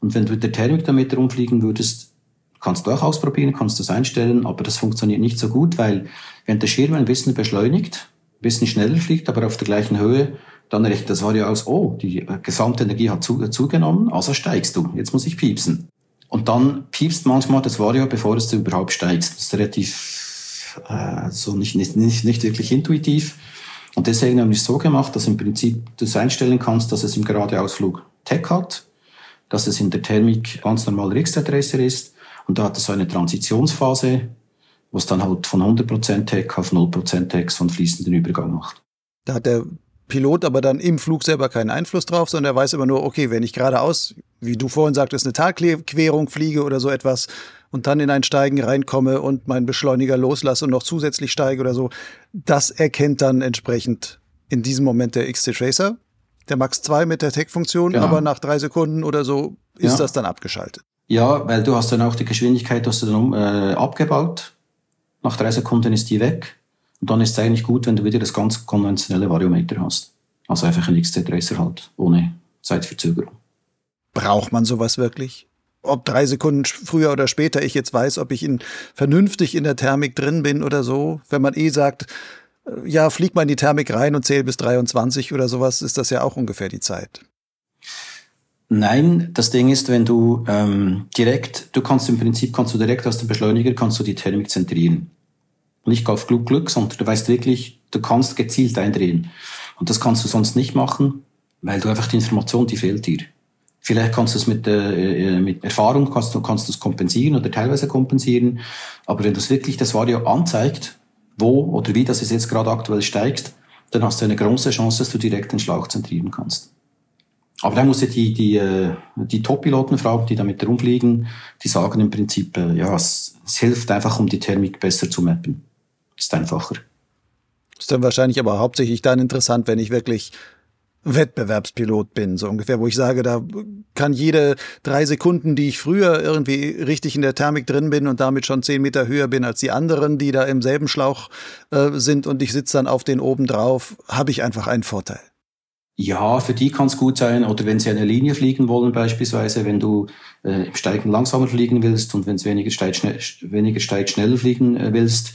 Und wenn du mit der Thermik damit rumfliegen würdest, kannst du auch ausprobieren, kannst das einstellen, aber das funktioniert nicht so gut, weil wenn der Schirm ein bisschen beschleunigt, ein bisschen schneller fliegt, aber auf der gleichen Höhe, dann rechnet das Vario aus, oh, die gesamte Energie hat zu, zugenommen, also steigst du. Jetzt muss ich piepsen. Und dann piepst manchmal das Vario, bevor es überhaupt steigst. Das ist relativ äh, so nicht, nicht, nicht, nicht wirklich intuitiv. Und deswegen haben wir es so gemacht, dass im Prinzip du es einstellen kannst, dass es im Geradeausflug Tech hat, dass es in der Thermik ganz normal Rixadresser ist und da hat es so eine Transitionsphase, wo es dann halt von 100% Tech auf 0% Tech so einen fließenden Übergang macht. Da hat der Pilot aber dann im Flug selber keinen Einfluss drauf, sondern er weiß immer nur, okay, wenn ich geradeaus, wie du vorhin sagtest, eine Talquerung fliege oder so etwas und dann in ein Steigen reinkomme und meinen Beschleuniger loslasse und noch zusätzlich steige oder so, das erkennt dann entsprechend in diesem Moment der XT-Tracer, der Max 2 mit der Tech-Funktion, genau. aber nach drei Sekunden oder so ist ja. das dann abgeschaltet. Ja, weil du hast dann auch die Geschwindigkeit hast du dann äh, abgebaut. Nach drei Sekunden ist die weg. Und dann ist es eigentlich gut, wenn du wieder das ganz konventionelle Variometer hast. Also einfach ein XT-Tracer halt, ohne Zeitverzögerung. Braucht man sowas wirklich? Ob drei Sekunden früher oder später ich jetzt weiß, ob ich in, vernünftig in der Thermik drin bin oder so. Wenn man eh sagt, äh, ja, flieg mal in die Thermik rein und zähl bis 23 oder sowas, ist das ja auch ungefähr die Zeit. Nein, das Ding ist, wenn du ähm, direkt, du kannst im Prinzip, kannst du direkt aus dem Beschleuniger, kannst du die Thermik zentrieren nicht auf Glück, Glück, sondern du weißt wirklich, du kannst gezielt eindrehen. Und das kannst du sonst nicht machen, weil du einfach die Information, die fehlt dir. Vielleicht kannst du es mit, äh, äh mit Erfahrung, kannst du, kannst es kompensieren oder teilweise kompensieren. Aber wenn du es wirklich das Vario anzeigt, wo oder wie das es jetzt gerade aktuell steigt, dann hast du eine große Chance, dass du direkt den Schlauch zentrieren kannst. Aber da musst du die, die, äh, die Top-Piloten fragen, die damit rumfliegen, die sagen im Prinzip, äh, ja, es, es hilft einfach, um die Thermik besser zu mappen. Ist einfacher. Ist dann wahrscheinlich aber hauptsächlich dann interessant, wenn ich wirklich Wettbewerbspilot bin, so ungefähr, wo ich sage, da kann jede drei Sekunden, die ich früher irgendwie richtig in der Thermik drin bin und damit schon zehn Meter höher bin als die anderen, die da im selben Schlauch äh, sind und ich sitze dann auf den oben drauf, habe ich einfach einen Vorteil. Ja, für die kann es gut sein. Oder wenn sie eine Linie fliegen wollen, beispielsweise, wenn du äh, im Steigen langsamer fliegen willst und wenn es weniger steigt, schnell, weniger steigt, schneller fliegen äh, willst,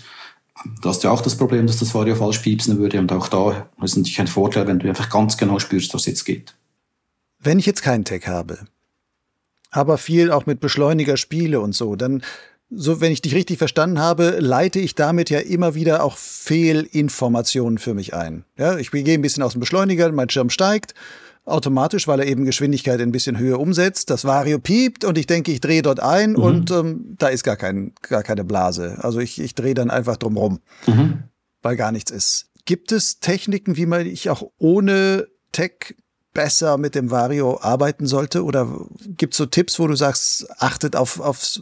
da hast du auch das Problem, dass das Vario falsch piepsen würde. Und auch da ist natürlich ein Vorteil, wenn du einfach ganz genau spürst, was jetzt geht. Wenn ich jetzt keinen Tech habe, aber viel auch mit Beschleuniger spiele und so, dann, so wenn ich dich richtig verstanden habe, leite ich damit ja immer wieder auch Fehlinformationen für mich ein. Ja, ich gehe ein bisschen aus dem Beschleuniger, mein Schirm steigt automatisch, weil er eben Geschwindigkeit ein bisschen höher umsetzt. Das Vario piept und ich denke, ich drehe dort ein mhm. und ähm, da ist gar, kein, gar keine Blase. Also ich, ich drehe dann einfach drum rum, mhm. weil gar nichts ist. Gibt es Techniken, wie man ich auch ohne Tech besser mit dem Vario arbeiten sollte? Oder gibt es so Tipps, wo du sagst, achtet auf, auf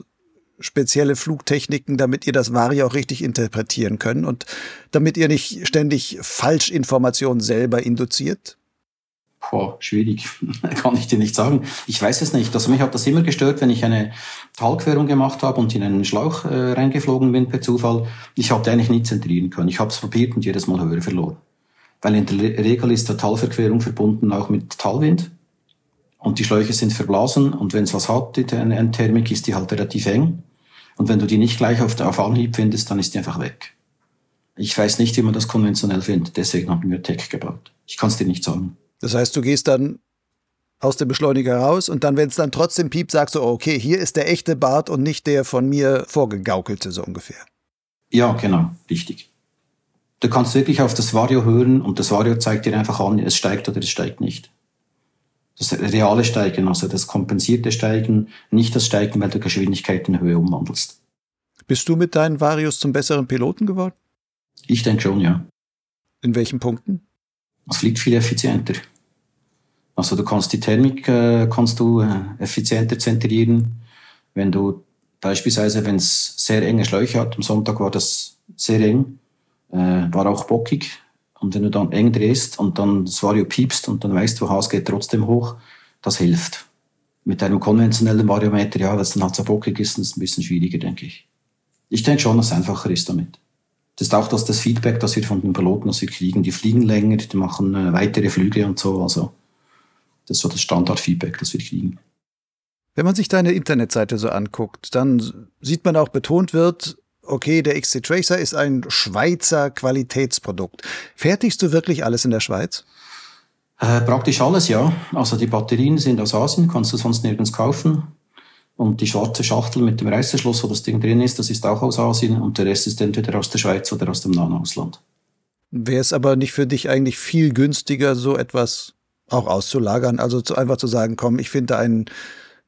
spezielle Flugtechniken, damit ihr das Vario auch richtig interpretieren könnt und damit ihr nicht ständig Falschinformationen selber induziert? Boah, schwierig, kann ich dir nicht sagen. Ich weiß es nicht. Also mich hat das immer gestört, wenn ich eine Talquerung gemacht habe und in einen Schlauch äh, reingeflogen bin per Zufall. Ich habe eigentlich nie zentrieren können. Ich habe es probiert und jedes Mal Höhe verloren. Weil in der Regel ist der Talverquerung verbunden auch mit Talwind. Und die Schläuche sind verblasen und wenn es was hat, die Thermik, ist die halt relativ eng. Und wenn du die nicht gleich auf, auf Anhieb findest, dann ist die einfach weg. Ich weiß nicht, wie man das konventionell findet. Deswegen haben wir Tech gebaut. Ich kann es dir nicht sagen. Das heißt, du gehst dann aus dem Beschleuniger raus und dann, wenn es dann trotzdem piept, sagst du, okay, hier ist der echte Bart und nicht der von mir vorgegaukelte, so ungefähr. Ja, genau, richtig. Du kannst wirklich auf das Vario hören und das Vario zeigt dir einfach an, es steigt oder es steigt nicht. Das reale Steigen, also das kompensierte Steigen, nicht das Steigen, weil du Geschwindigkeit in Höhe umwandelst. Bist du mit deinen Varios zum besseren Piloten geworden? Ich denke schon, ja. In welchen Punkten? Es fliegt viel effizienter. Also du kannst die Thermik äh, kannst du äh, effizienter zentrieren. Wenn du beispielsweise, wenn es sehr enge Schläuche hat, am Sonntag war das sehr eng, äh, war auch bockig. Und wenn du dann eng drehst und dann das Vario piepst und dann weißt du, Haus geht trotzdem hoch, das hilft. Mit einem konventionellen Variometer, ja, weil es dann halt so bockig ist, ist es ein bisschen schwieriger, denke ich. Ich denke schon, dass es einfacher ist damit. Das ist auch das, das Feedback, das wir von den Piloten, das wir kriegen. Die fliegen länger, die machen äh, weitere Flüge und so. Also das ist so das Standardfeedback, das wir kriegen. Wenn man sich deine Internetseite so anguckt, dann sieht man auch betont wird, okay, der XC Tracer ist ein Schweizer Qualitätsprodukt. Fertigst du wirklich alles in der Schweiz? Äh, praktisch alles, ja. Also die Batterien sind aus Asien, kannst du sonst nirgends kaufen. Und die schwarze Schachtel mit dem Reißverschluss, wo das Ding drin ist, das ist auch aus Asien. Und der Rest ist entweder aus der Schweiz oder aus dem nahen Ausland. Wäre es aber nicht für dich eigentlich viel günstiger, so etwas auch auszulagern? Also zu, einfach zu sagen, komm, ich finde einen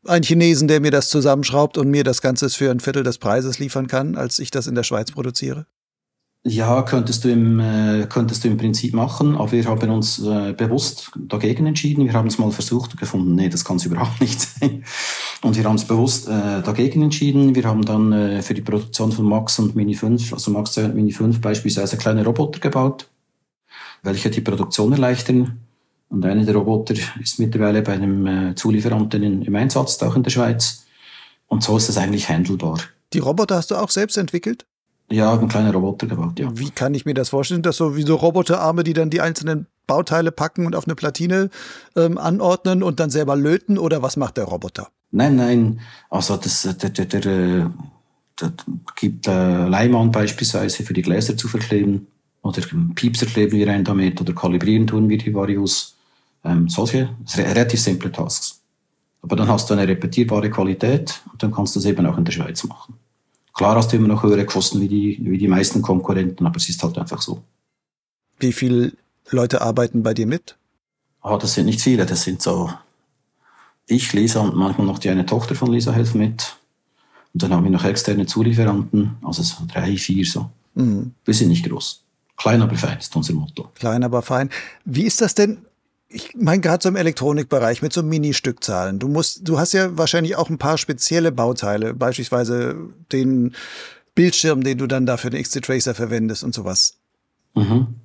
einen Chinesen, der mir das zusammenschraubt und mir das Ganze für ein Viertel des Preises liefern kann, als ich das in der Schweiz produziere? Ja, könntest du im, äh, könntest du im Prinzip machen, aber wir haben uns äh, bewusst dagegen entschieden. Wir haben es mal versucht und gefunden, nee, das kann es überhaupt nicht sein. Und wir haben es bewusst äh, dagegen entschieden. Wir haben dann äh, für die Produktion von Max und Mini 5, also Max 2 und Mini 5 beispielsweise kleine Roboter gebaut, welche die Produktion erleichtern. Und einer der Roboter ist mittlerweile bei einem äh, Zulieferanten in, im Einsatz, auch in der Schweiz. Und so ist es eigentlich handelbar. Die Roboter hast du auch selbst entwickelt? Ja, ein kleiner Roboter gebaut, ja. Wie kann ich mir das vorstellen? Das so wie so Roboterarme, die dann die einzelnen Bauteile packen und auf eine Platine ähm, anordnen und dann selber löten? Oder was macht der Roboter? Nein, nein. Also das, der, der, der, der gibt äh, Leimann beispielsweise für die Gläser zu verkleben. Oder Piepser kleben wir ein damit oder kalibrieren tun wir die Varius. Ähm, solche relativ simple Tasks. Aber dann hast du eine repetierbare Qualität und dann kannst du es eben auch in der Schweiz machen. Klar hast du immer noch höhere Kosten wie die, wie die meisten Konkurrenten, aber es ist halt einfach so. Wie viele Leute arbeiten bei dir mit? Ah, das sind nicht viele, das sind so ich, Lisa und manchmal noch die eine Tochter von Lisa helfen mit. Und dann haben wir noch externe Zulieferanten, also so drei, vier so. Mhm. Wir sind nicht groß. Klein, aber fein ist unser Motto. Klein, aber fein. Wie ist das denn? Ich meine gerade so im Elektronikbereich mit so Mini-Stückzahlen. Du musst, du hast ja wahrscheinlich auch ein paar spezielle Bauteile, beispielsweise den Bildschirm, den du dann dafür den XT-Tracer verwendest und sowas. Mhm.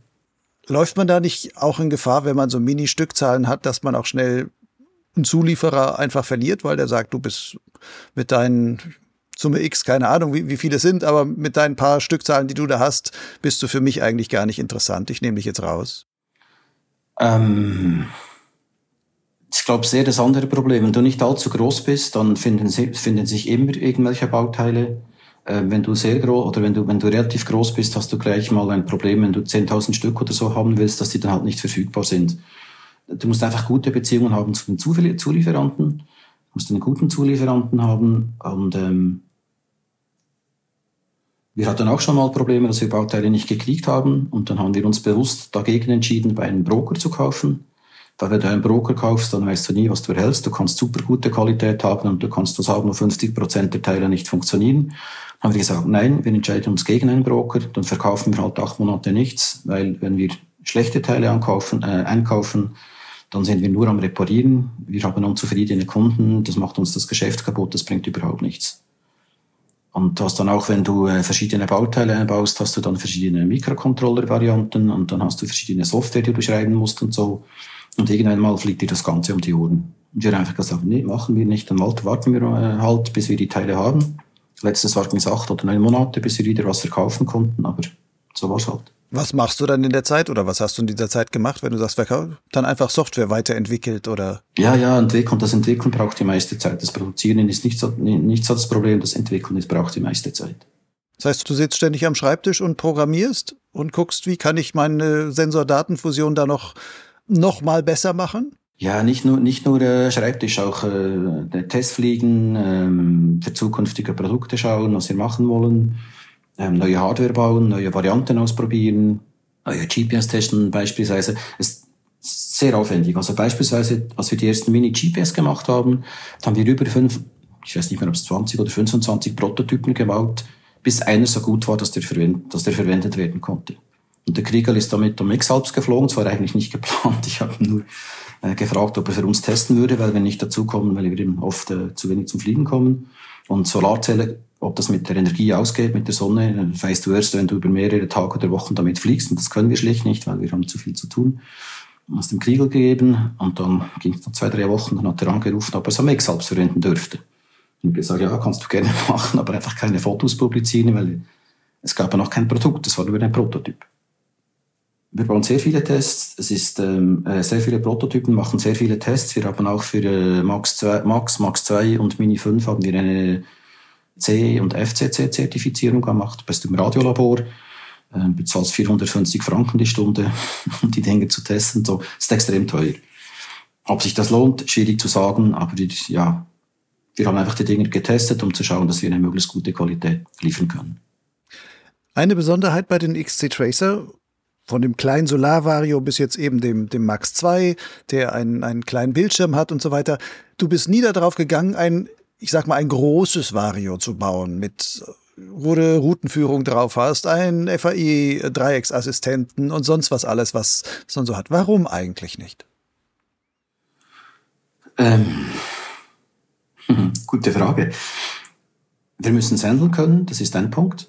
Läuft man da nicht auch in Gefahr, wenn man so Mini-Stückzahlen hat, dass man auch schnell einen Zulieferer einfach verliert, weil der sagt, du bist mit deinen Summe X, keine Ahnung, wie, wie viele sind, aber mit deinen paar Stückzahlen, die du da hast, bist du für mich eigentlich gar nicht interessant. Ich nehme dich jetzt raus. Ähm, ich glaube, sehr das andere Problem. Wenn du nicht allzu groß bist, dann finden, finden sich immer irgendwelche Bauteile. Äh, wenn du sehr groß oder wenn du, wenn du relativ groß bist, hast du gleich mal ein Problem, wenn du 10.000 Stück oder so haben willst, dass die dann halt nicht verfügbar sind. Du musst einfach gute Beziehungen haben zu den Zulieferanten, musst einen guten Zulieferanten haben und ähm, wir hatten auch schon mal Probleme, dass wir Bauteile nicht gekriegt haben und dann haben wir uns bewusst dagegen entschieden, bei einem Broker zu kaufen. Weil wenn du einen Broker kaufst, dann weißt du nie, was du erhältst. Du kannst super gute Qualität haben und du kannst das haben, nur 50 Prozent der Teile nicht funktionieren. Dann haben wir gesagt, nein, wir entscheiden uns gegen einen Broker, dann verkaufen wir halt acht Monate nichts, weil wenn wir schlechte Teile ankaufen, äh, einkaufen, dann sind wir nur am Reparieren. Wir haben unzufriedene Kunden, das macht uns das Geschäft kaputt, das bringt überhaupt nichts. Und du hast dann auch, wenn du äh, verschiedene Bauteile einbaust, hast du dann verschiedene Mikrocontroller-Varianten und dann hast du verschiedene Software, die du schreiben musst und so. Und irgendwann mal fliegt dir das Ganze um die Ohren. Und wir haben einfach gesagt, nee, machen wir nicht, dann warten wir äh, halt, bis wir die Teile haben. Letztes waren es acht oder neun Monate, bis wir wieder was verkaufen konnten, aber so war es halt. Was machst du dann in der Zeit oder was hast du in dieser Zeit gemacht, wenn du sagst, dann einfach Software weiterentwickelt oder? Ja, ja, entwickeln. Das Entwickeln braucht die meiste Zeit. Das Produzieren ist nicht so, nicht so das Problem. Das Entwickeln ist, braucht die meiste Zeit. Das heißt, du sitzt ständig am Schreibtisch und programmierst und guckst, wie kann ich meine Sensordatenfusion da noch, noch mal besser machen? Ja, nicht nur, nicht nur äh, Schreibtisch, auch äh, Testfliegen, ähm, für zukünftige Produkte schauen, was wir machen wollen neue Hardware bauen, neue Varianten ausprobieren, neue GPS testen beispielsweise. Es ist sehr aufwendig. Also beispielsweise, als wir die ersten Mini-GPS gemacht haben, haben wir über fünf, ich weiß nicht mehr, ob es 20 oder 25 Prototypen gebaut, bis einer so gut war, dass der, verwendet, dass der verwendet werden konnte. Und der Krieger ist damit um X-Alps geflogen. Das war eigentlich nicht geplant. Ich habe nur äh, gefragt, ob er für uns testen würde, weil wir nicht dazukommen, weil wir eben oft äh, zu wenig zum Fliegen kommen. Und Solarzelle, ob das mit der Energie ausgeht, mit der Sonne, dann weißt du erst, wenn du über mehrere Tage oder Wochen damit fliegst. Und das können wir schlicht nicht, weil wir haben zu viel zu tun. Aus dem Kriegel gegeben und dann ging es noch zwei, drei Wochen, dann hat er angerufen, ob er so Make-Ups verwenden dürfte. Und gesagt, ja, kannst du gerne machen, aber einfach keine Fotos publizieren, weil es gab ja noch kein Produkt, das war nur ein Prototyp. Wir bauen sehr viele Tests. Es ist ähm, äh, sehr viele Prototypen, machen sehr viele Tests. Wir haben auch für äh, Max, 2, Max, Max 2 und Mini 5 haben wir eine C- und FCC-Zertifizierung gemacht. Bist im Radiolabor, äh, bezahlst 450 Franken die Stunde, um die Dinge zu testen. So ist extrem teuer. Ob sich das lohnt, schwierig zu sagen, aber ja, wir haben einfach die Dinge getestet, um zu schauen, dass wir eine möglichst gute Qualität liefern können. Eine Besonderheit bei den XC Tracer von dem kleinen Solarvario bis jetzt eben dem, dem Max 2, der einen, einen kleinen Bildschirm hat und so weiter. Du bist nie darauf gegangen, ein, ich sag mal, ein großes Vario zu bauen mit wo du Routenführung drauf hast, einen FAI-Dreiecksassistenten und sonst was alles, was, was man so hat. Warum eigentlich nicht? Ähm, gute Frage. Wir müssen es handeln können, das ist ein Punkt.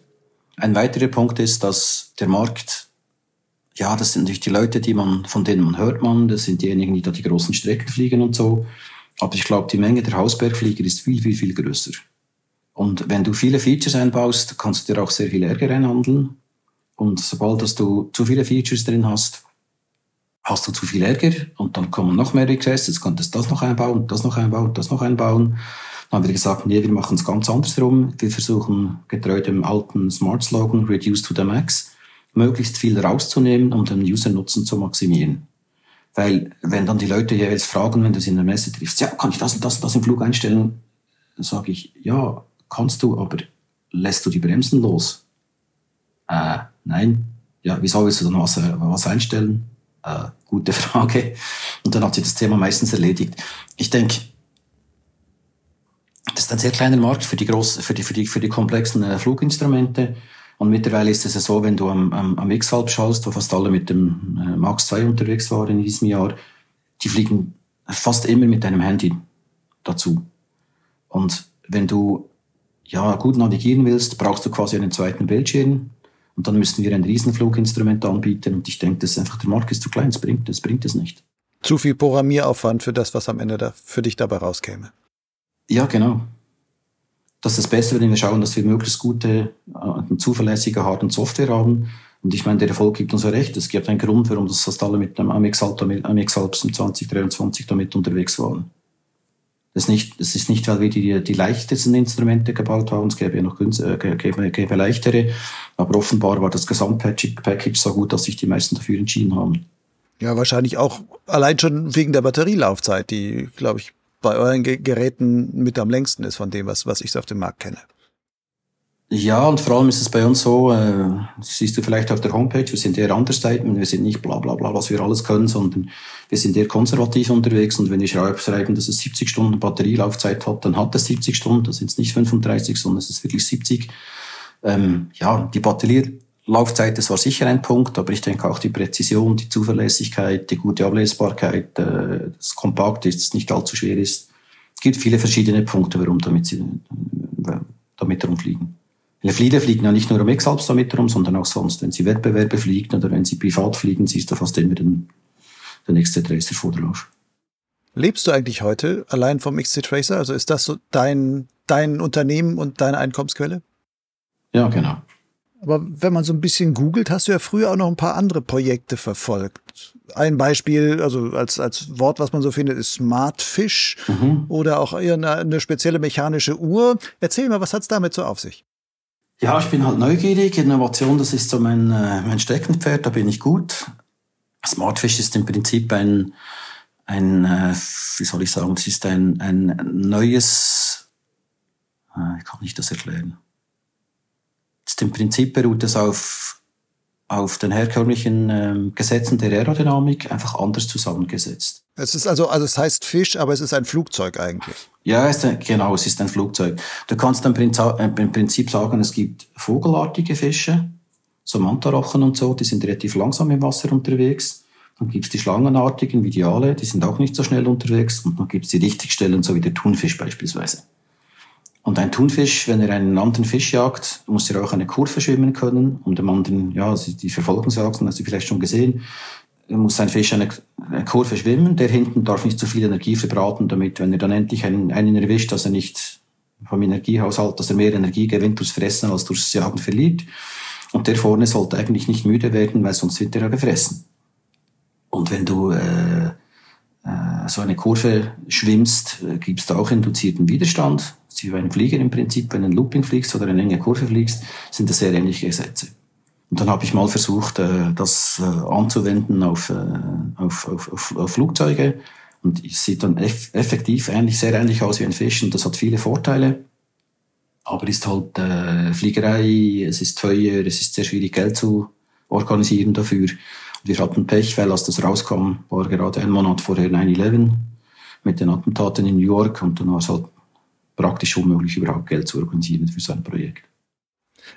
Ein weiterer Punkt ist, dass der Markt ja, das sind natürlich die Leute, die man, von denen man hört man, das sind diejenigen, die da die großen Strecken fliegen und so. Aber ich glaube, die Menge der Hausbergflieger ist viel, viel, viel größer. Und wenn du viele Features einbaust, kannst du dir auch sehr viel Ärger einhandeln. Und sobald dass du zu viele Features drin hast, hast du zu viel Ärger und dann kommen noch mehr Requests, jetzt könntest du das noch einbauen, das noch einbauen, das noch einbauen. Dann haben wir gesagt, nee, wir machen es ganz andersrum. Wir versuchen getreu dem alten Smart-Slogan, Reduce to the Max, möglichst viel rauszunehmen, um den User-Nutzen zu maximieren. Weil wenn dann die Leute jeweils fragen, wenn du sie in der Messe triffst, ja, kann ich das und das und das im Flug einstellen? Dann sage ich, ja, kannst du, aber lässt du die Bremsen los? Äh, nein. Ja, wie sollst du dann was, äh, was einstellen? Äh, gute Frage. Und dann hat sich das Thema meistens erledigt. Ich denke, das ist ein sehr kleiner Markt für die, groß, für die, für die, für die komplexen äh, Fluginstrumente. Und mittlerweile ist es ja so, wenn du am, am, am X-Halb schaust, wo fast alle mit dem äh, Max 2 unterwegs waren in diesem Jahr, die fliegen fast immer mit deinem Handy dazu. Und wenn du ja gut navigieren willst, brauchst du quasi einen zweiten Bildschirm. Und dann müssten wir ein Riesenfluginstrument anbieten. Und ich denke, das ist einfach, der Markt ist zu klein, das bringt, das bringt es nicht. Zu viel Programmieraufwand für das, was am Ende da für dich dabei rauskäme. Ja, genau das ist besser, wenn wir schauen, dass wir möglichst gute, äh, zuverlässige Hard- und Software haben. Und ich meine, der Erfolg gibt uns ja recht. Es gibt einen Grund, warum das fast alle mit dem Amex Alp, Amex Alps 2023 damit unterwegs waren. Das ist nicht, ist nicht weil wir die, die leichtesten Instrumente gebaut haben. Es gäbe ja noch äh, gäbe, gäbe leichtere. Aber offenbar war das Gesamtpackage so gut, dass sich die meisten dafür entschieden haben. Ja, wahrscheinlich auch allein schon wegen der Batterielaufzeit, die, glaube ich, bei euren Geräten mit am längsten ist von dem, was, was ich auf dem Markt kenne. Ja, und vor allem ist es bei uns so, äh, siehst du vielleicht auf der Homepage, wir sind eher Understatement, wir sind nicht bla bla bla, was wir alles können, sondern wir sind eher konservativ unterwegs und wenn wir schreiben, dass es 70 Stunden Batterielaufzeit hat, dann hat es 70 Stunden, das sind nicht 35, sondern es ist wirklich 70. Ähm, ja, die Batterie Laufzeit, das war sicher ein Punkt, aber ich denke auch die Präzision, die Zuverlässigkeit, die gute Ablesbarkeit, äh, das kompakt ist, es nicht allzu schwer ist. Es gibt viele verschiedene Punkte, warum damit sie äh, damit rumfliegen. Fliege fliegen ja nicht nur um Exalps damit rum, sondern auch sonst. Wenn sie Wettbewerbe fliegen oder wenn sie privat fliegen, siehst du fast immer den, den XC Tracer vor drauf. Lebst du eigentlich heute allein vom XC Tracer? Also ist das so dein, dein Unternehmen und deine Einkommensquelle? Ja, genau. Aber wenn man so ein bisschen googelt, hast du ja früher auch noch ein paar andere Projekte verfolgt. Ein Beispiel, also als, als Wort, was man so findet, ist Smartfish mhm. oder auch eine, eine, spezielle mechanische Uhr. Erzähl mal, was hat's damit so auf sich? Ja, ich bin halt neugierig. Innovation, das ist so mein, äh, mein Steckenpferd, da bin ich gut. Smartfish ist im Prinzip ein, ein äh, wie soll ich sagen, es ist ein, ein neues, äh, ich kann nicht das erklären Im Prinzip beruht es auf, auf den herkömmlichen ähm, Gesetzen der Aerodynamik, einfach anders zusammengesetzt. Es ist also, also es heißt Fisch, aber es ist ein Flugzeug eigentlich. Ja, es ist, genau, es ist ein Flugzeug. Du kannst im Prinzip sagen, es gibt vogelartige Fische, so Mantarochen und so, die sind relativ langsam im Wasser unterwegs. Dann gibt's die Schlangenartigen wie die Aale, die sind auch nicht so schnell unterwegs. Und dann gibt's die Richtigstellen, so wie der Thunfisch beispielsweise. Und ein Thunfisch, wenn er einen anderen Fisch jagt, muss er auch eine Kurve schwimmen können, um dem anderen, ja, die Verfolgungsjagden hast du vielleicht schon gesehen, muss ein Fisch eine, eine Kurve schwimmen, der hinten darf nicht zu viel Energie verbraten, damit, wenn er dann endlich einen, einen erwischt, dass er nicht vom Energiehaushalt, dass er mehr Energie gewinnt durchs Fressen als durchs Jagen verliert. Und der vorne sollte eigentlich nicht müde werden, weil sonst wird er ja gefressen. Und wenn du äh, so eine Kurve schwimmst, äh, gibst du auch induzierten Widerstand. Wie bei einem Flieger im Prinzip, wenn du ein Looping fliegst oder eine enge Kurve fliegst, sind das sehr ähnliche Gesetze. Und dann habe ich mal versucht, äh, das anzuwenden auf, auf, auf, auf, Flugzeuge. Und es sieht dann effektiv ähnlich, sehr ähnlich aus wie ein Fisch und das hat viele Vorteile. Aber ist halt äh, Fliegerei, es ist teuer, es ist sehr schwierig, Geld zu organisieren dafür. Wir hatten Pech, weil als das rauskam, war gerade ein Monat vorher 9-11 mit den Attentaten in New York und dann war es halt praktisch unmöglich, überhaupt Geld zu organisieren für so ein Projekt.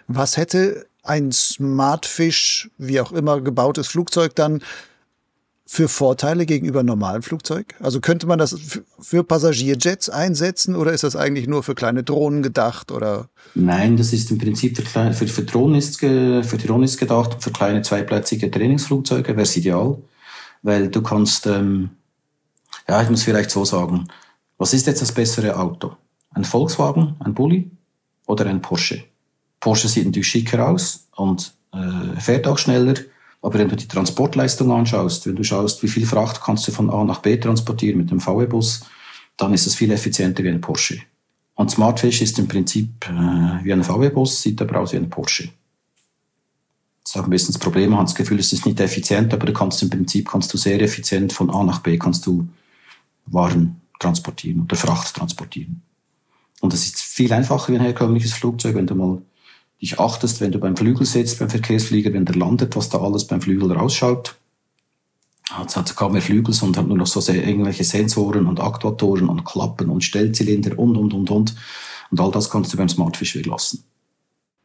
Was hätte ein Smartfish, wie auch immer gebautes Flugzeug dann für Vorteile gegenüber normalen Flugzeug? Also könnte man das für Passagierjets einsetzen oder ist das eigentlich nur für kleine Drohnen gedacht oder? Nein, das ist im Prinzip für, für, für, Drohnen ist, für Drohnen ist gedacht. Für kleine zweiplätzige Trainingsflugzeuge wäre es ideal, weil du kannst, ähm, ja, ich muss vielleicht so sagen, was ist jetzt das bessere Auto? Ein Volkswagen, ein Bulli oder ein Porsche? Porsche sieht natürlich schicker aus und äh, fährt auch schneller aber wenn du die Transportleistung anschaust, wenn du schaust, wie viel Fracht kannst du von A nach B transportieren mit dem VW-Bus, dann ist es viel effizienter wie ein Porsche. Und Smartfish ist im Prinzip äh, wie ein VW-Bus, sieht aber aus wie ein Porsche. Das ist auch ein bisschen das Problem, man hat das Gefühl, es ist nicht effizient, aber du kannst im Prinzip kannst du sehr effizient von A nach B kannst du Waren transportieren oder Fracht transportieren. Und das ist viel einfacher wie ein herkömmliches Flugzeug, wenn du mal dich achtest, wenn du beim Flügel sitzt, beim Verkehrsflieger, wenn der landet, was da alles beim Flügel rausschaut. Es hat kaum mehr Flügel, sondern nur noch so sehr, irgendwelche Sensoren und Aktuatoren und Klappen und Stellzylinder und, und, und, und. Und all das kannst du beim Smartfish weglassen.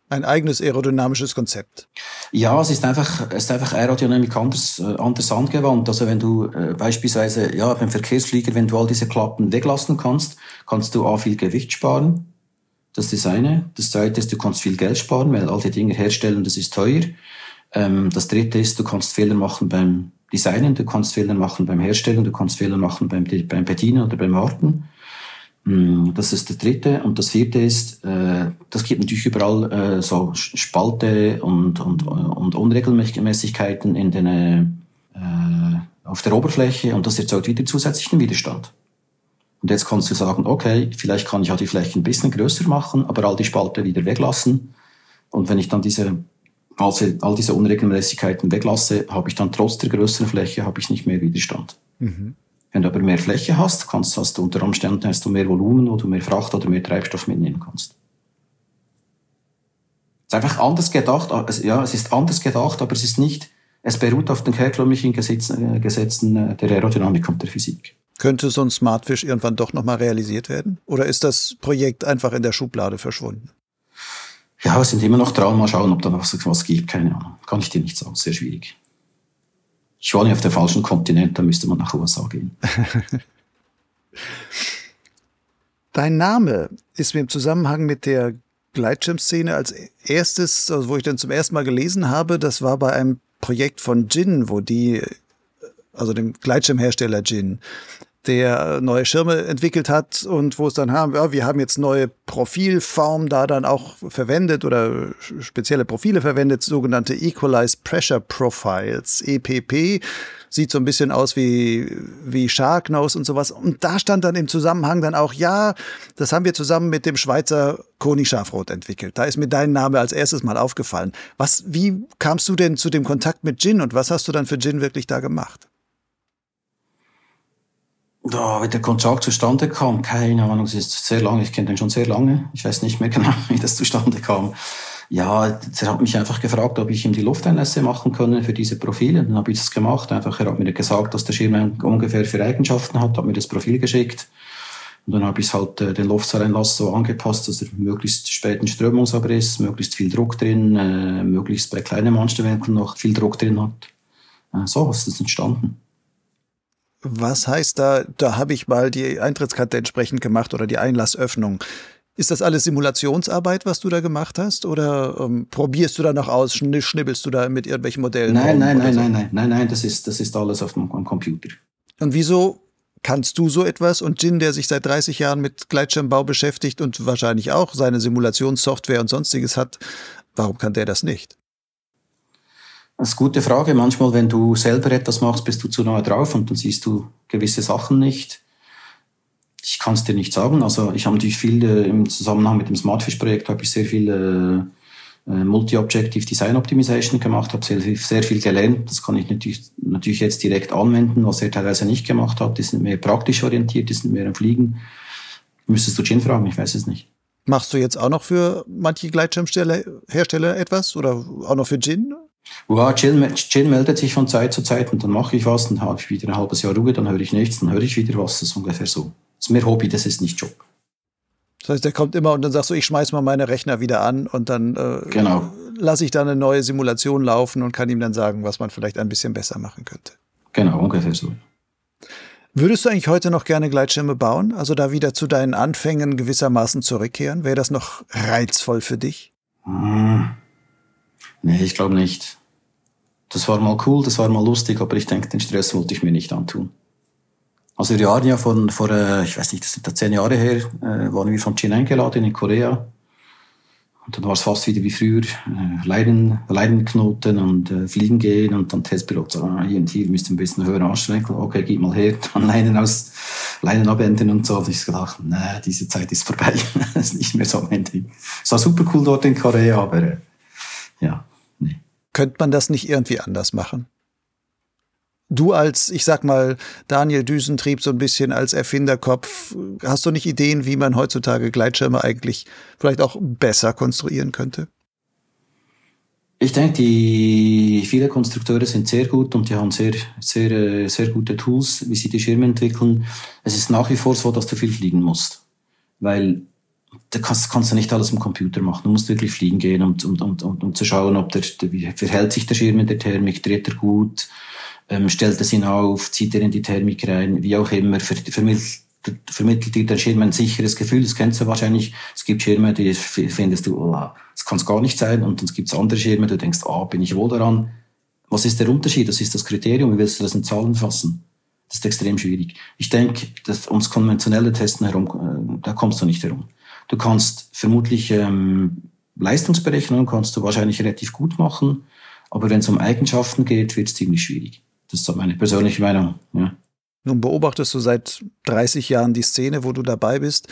Ein eigenes aerodynamisches Konzept. Ja, es ist einfach, es ist einfach Aerodynamik anders, äh, anders angewandt. Also wenn du äh, beispielsweise, ja, beim Verkehrsflieger, wenn du all diese Klappen weglassen kannst, kannst du A viel Gewicht sparen das ist das eine. Das zweite ist, du kannst viel Geld sparen, weil all die Dinge herstellen, das ist teuer. Ähm, das dritte ist, du kannst Fehler machen beim Designen, du kannst Fehler machen beim Herstellen, du kannst Fehler machen beim, beim Bedienen oder beim Warten. Mm, das ist das dritte. Und das vierte ist, äh, das gibt natürlich überall äh, so Spalte und, und, und Unregelmäßigkeiten in den, äh, auf der Oberfläche und das erzeugt wieder zusätzlichen Widerstand. Und jetzt kannst du sagen, okay, vielleicht kann ich auch die Fläche ein bisschen größer machen, aber all die Spalte wieder weglassen. Und wenn ich dann diese, also all diese Unregelmäßigkeiten weglasse, habe ich dann trotz der größeren Fläche habe ich nicht mehr Widerstand. Mhm. Wenn du aber mehr Fläche hast, kannst, hast du unter Umständen hast du mehr Volumen, wo du mehr Fracht oder mehr Treibstoff mitnehmen kannst. Es ist einfach anders gedacht, ja, es ist anders gedacht, aber es ist nicht, es beruht auf den herkömmlichen Gesetzen, äh, Gesetzen äh, der Aerodynamik und der Physik. Könnte so ein Smartfish irgendwann doch nochmal realisiert werden? Oder ist das Projekt einfach in der Schublade verschwunden? Ja, wir sind immer noch dran. Mal schauen, ob da noch was gibt. Keine Ahnung. Kann ich dir nicht sagen. Sehr schwierig. Ich war nicht auf dem falschen Kontinent, da müsste man nach USA gehen. Dein Name ist mir im Zusammenhang mit der Gleitschirmszene als erstes, also wo ich dann zum ersten Mal gelesen habe, das war bei einem Projekt von Jin, wo die, also dem Gleitschirmhersteller Jin, der neue Schirme entwickelt hat und wo es dann haben, ja, wir haben jetzt neue Profilformen da dann auch verwendet oder spezielle Profile verwendet, sogenannte Equalized Pressure Profiles, EPP. Sieht so ein bisschen aus wie, wie Sharknose und sowas. Und da stand dann im Zusammenhang dann auch, ja, das haben wir zusammen mit dem Schweizer Koni Schafrot entwickelt. Da ist mir dein Name als erstes mal aufgefallen. Was, wie kamst du denn zu dem Kontakt mit Jin und was hast du dann für Jin wirklich da gemacht? Da, wie der Kontakt zustande kam, keine Ahnung, es ist sehr lange, ich kenne den schon sehr lange, ich weiß nicht mehr genau, wie das zustande kam. Ja, er hat mich einfach gefragt, ob ich ihm die Lufteinlässe machen könne für diese Profile. Dann habe ich das gemacht. Einfach, er hat mir gesagt, dass der Schirm ungefähr für Eigenschaften hat, hat mir das Profil geschickt. Und dann habe ich halt äh, den Luftseileinlass so angepasst, dass er möglichst späten Strömungsabriss, möglichst viel Druck drin, äh, möglichst bei kleinen Anstellwinkeln noch viel Druck drin hat. Äh, so ist entstanden. Was heißt da, da habe ich mal die Eintrittskarte entsprechend gemacht oder die Einlassöffnung? Ist das alles Simulationsarbeit, was du da gemacht hast? Oder ähm, probierst du da noch aus, schnibbelst du da mit irgendwelchen Modellen? Nein, nein, nein, so? nein, nein, nein, nein, das ist, das ist alles auf dem Computer. Und wieso kannst du so etwas? Und Jin, der sich seit 30 Jahren mit Gleitschirmbau beschäftigt und wahrscheinlich auch seine Simulationssoftware und sonstiges hat, warum kann der das nicht? Das ist eine gute Frage. Manchmal, wenn du selber etwas machst, bist du zu nahe drauf und dann siehst du gewisse Sachen nicht. Ich kann es dir nicht sagen. Also ich habe natürlich viel äh, im Zusammenhang mit dem Smartfish-Projekt habe ich sehr viel äh, äh, Multi-Objective Design Optimization gemacht, habe sehr, sehr viel gelernt. Das kann ich natürlich, natürlich jetzt direkt anwenden, was er teilweise nicht gemacht hat. Die sind mehr praktisch orientiert, die sind mehr am Fliegen. Müsstest du Jin fragen, ich weiß es nicht. Machst du jetzt auch noch für manche Gleitschirmhersteller etwas oder auch noch für Jin? Ja, Jin, Jin meldet sich von Zeit zu Zeit und dann mache ich was, dann habe ich wieder ein halbes Jahr Ruhe, dann höre ich nichts, dann höre ich wieder was. Das ist ungefähr so. Das ist mehr Hobby, das ist nicht Job. Das heißt, der kommt immer und dann sagst du, ich schmeiß mal meine Rechner wieder an und dann äh, genau. lasse ich da eine neue Simulation laufen und kann ihm dann sagen, was man vielleicht ein bisschen besser machen könnte. Genau, ungefähr so. Würdest du eigentlich heute noch gerne Gleitschirme bauen? Also da wieder zu deinen Anfängen gewissermaßen zurückkehren? Wäre das noch reizvoll für dich? Hm. Nee, ich glaube nicht. Das war mal cool, das war mal lustig, aber ich denke, den Stress wollte ich mir nicht antun. Also wir waren ja von, vor, äh, ich weiß nicht, das sind da zehn Jahre her, äh, waren wir von Chin eingeladen in Korea. Und dann war es fast wieder wie früher, äh, Leiden, Leidenknoten und Fliegen gehen und dann Testpilot sagen, ah, hier und hier müsst ihr ein bisschen höher anstrengen. Okay, gib mal her, dann Leinen aus, Leinen abenden und so. Und ich gedacht, nee, diese Zeit ist vorbei. das ist nicht mehr so mein Ding. Es war super cool dort in Korea, aber ja. Könnte man das nicht irgendwie anders machen? Du als, ich sag mal, Daniel Düsentrieb so ein bisschen als Erfinderkopf, hast du nicht Ideen, wie man heutzutage Gleitschirme eigentlich vielleicht auch besser konstruieren könnte? Ich denke, die viele Konstrukteure sind sehr gut und die haben sehr, sehr, sehr gute Tools, wie sie die Schirme entwickeln. Es ist nach wie vor so, dass du viel fliegen musst, weil da kannst, kannst du nicht alles im Computer machen. Du musst wirklich fliegen gehen, um, um, um, um, zu schauen, ob der, wie verhält sich der Schirm in der Thermik, dreht er gut, ähm, stellt es ihn auf, zieht er in die Thermik rein, wie auch immer, ver vermittelt, vermittelt dir der Schirm ein sicheres Gefühl. Das kennst du wahrscheinlich. Es gibt Schirme, die findest du, oh, das kann es gar nicht sein. Und dann gibt es andere Schirme, du denkst, ah, bin ich wohl daran. Was ist der Unterschied? Das ist das Kriterium. Wie willst du das in Zahlen fassen? Das ist extrem schwierig. Ich denke, dass ums konventionelle Testen herum, äh, da kommst du nicht herum. Du kannst vermutlich ähm, Leistungsberechnungen kannst du wahrscheinlich relativ gut machen, aber wenn es um Eigenschaften geht, wird es ziemlich schwierig. Das ist so meine persönliche Meinung. Ja. Nun beobachtest du seit 30 Jahren die Szene, wo du dabei bist.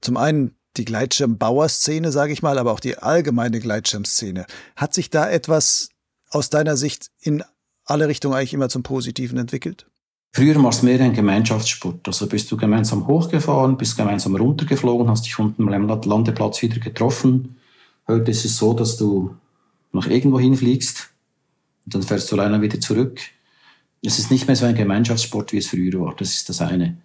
Zum einen die Gleitschirmbauer-Szene, sage ich mal, aber auch die allgemeine Gleitschirmszene. Hat sich da etwas aus deiner Sicht in alle Richtungen eigentlich immer zum Positiven entwickelt? Früher war es mehr ein Gemeinschaftssport. Also bist du gemeinsam hochgefahren, bist gemeinsam runtergeflogen, hast dich unten am Landeplatz wieder getroffen. Heute ist es so, dass du noch irgendwo hinfliegst und dann fährst du alleine wieder zurück. Es ist nicht mehr so ein Gemeinschaftssport, wie es früher war. Das ist das eine.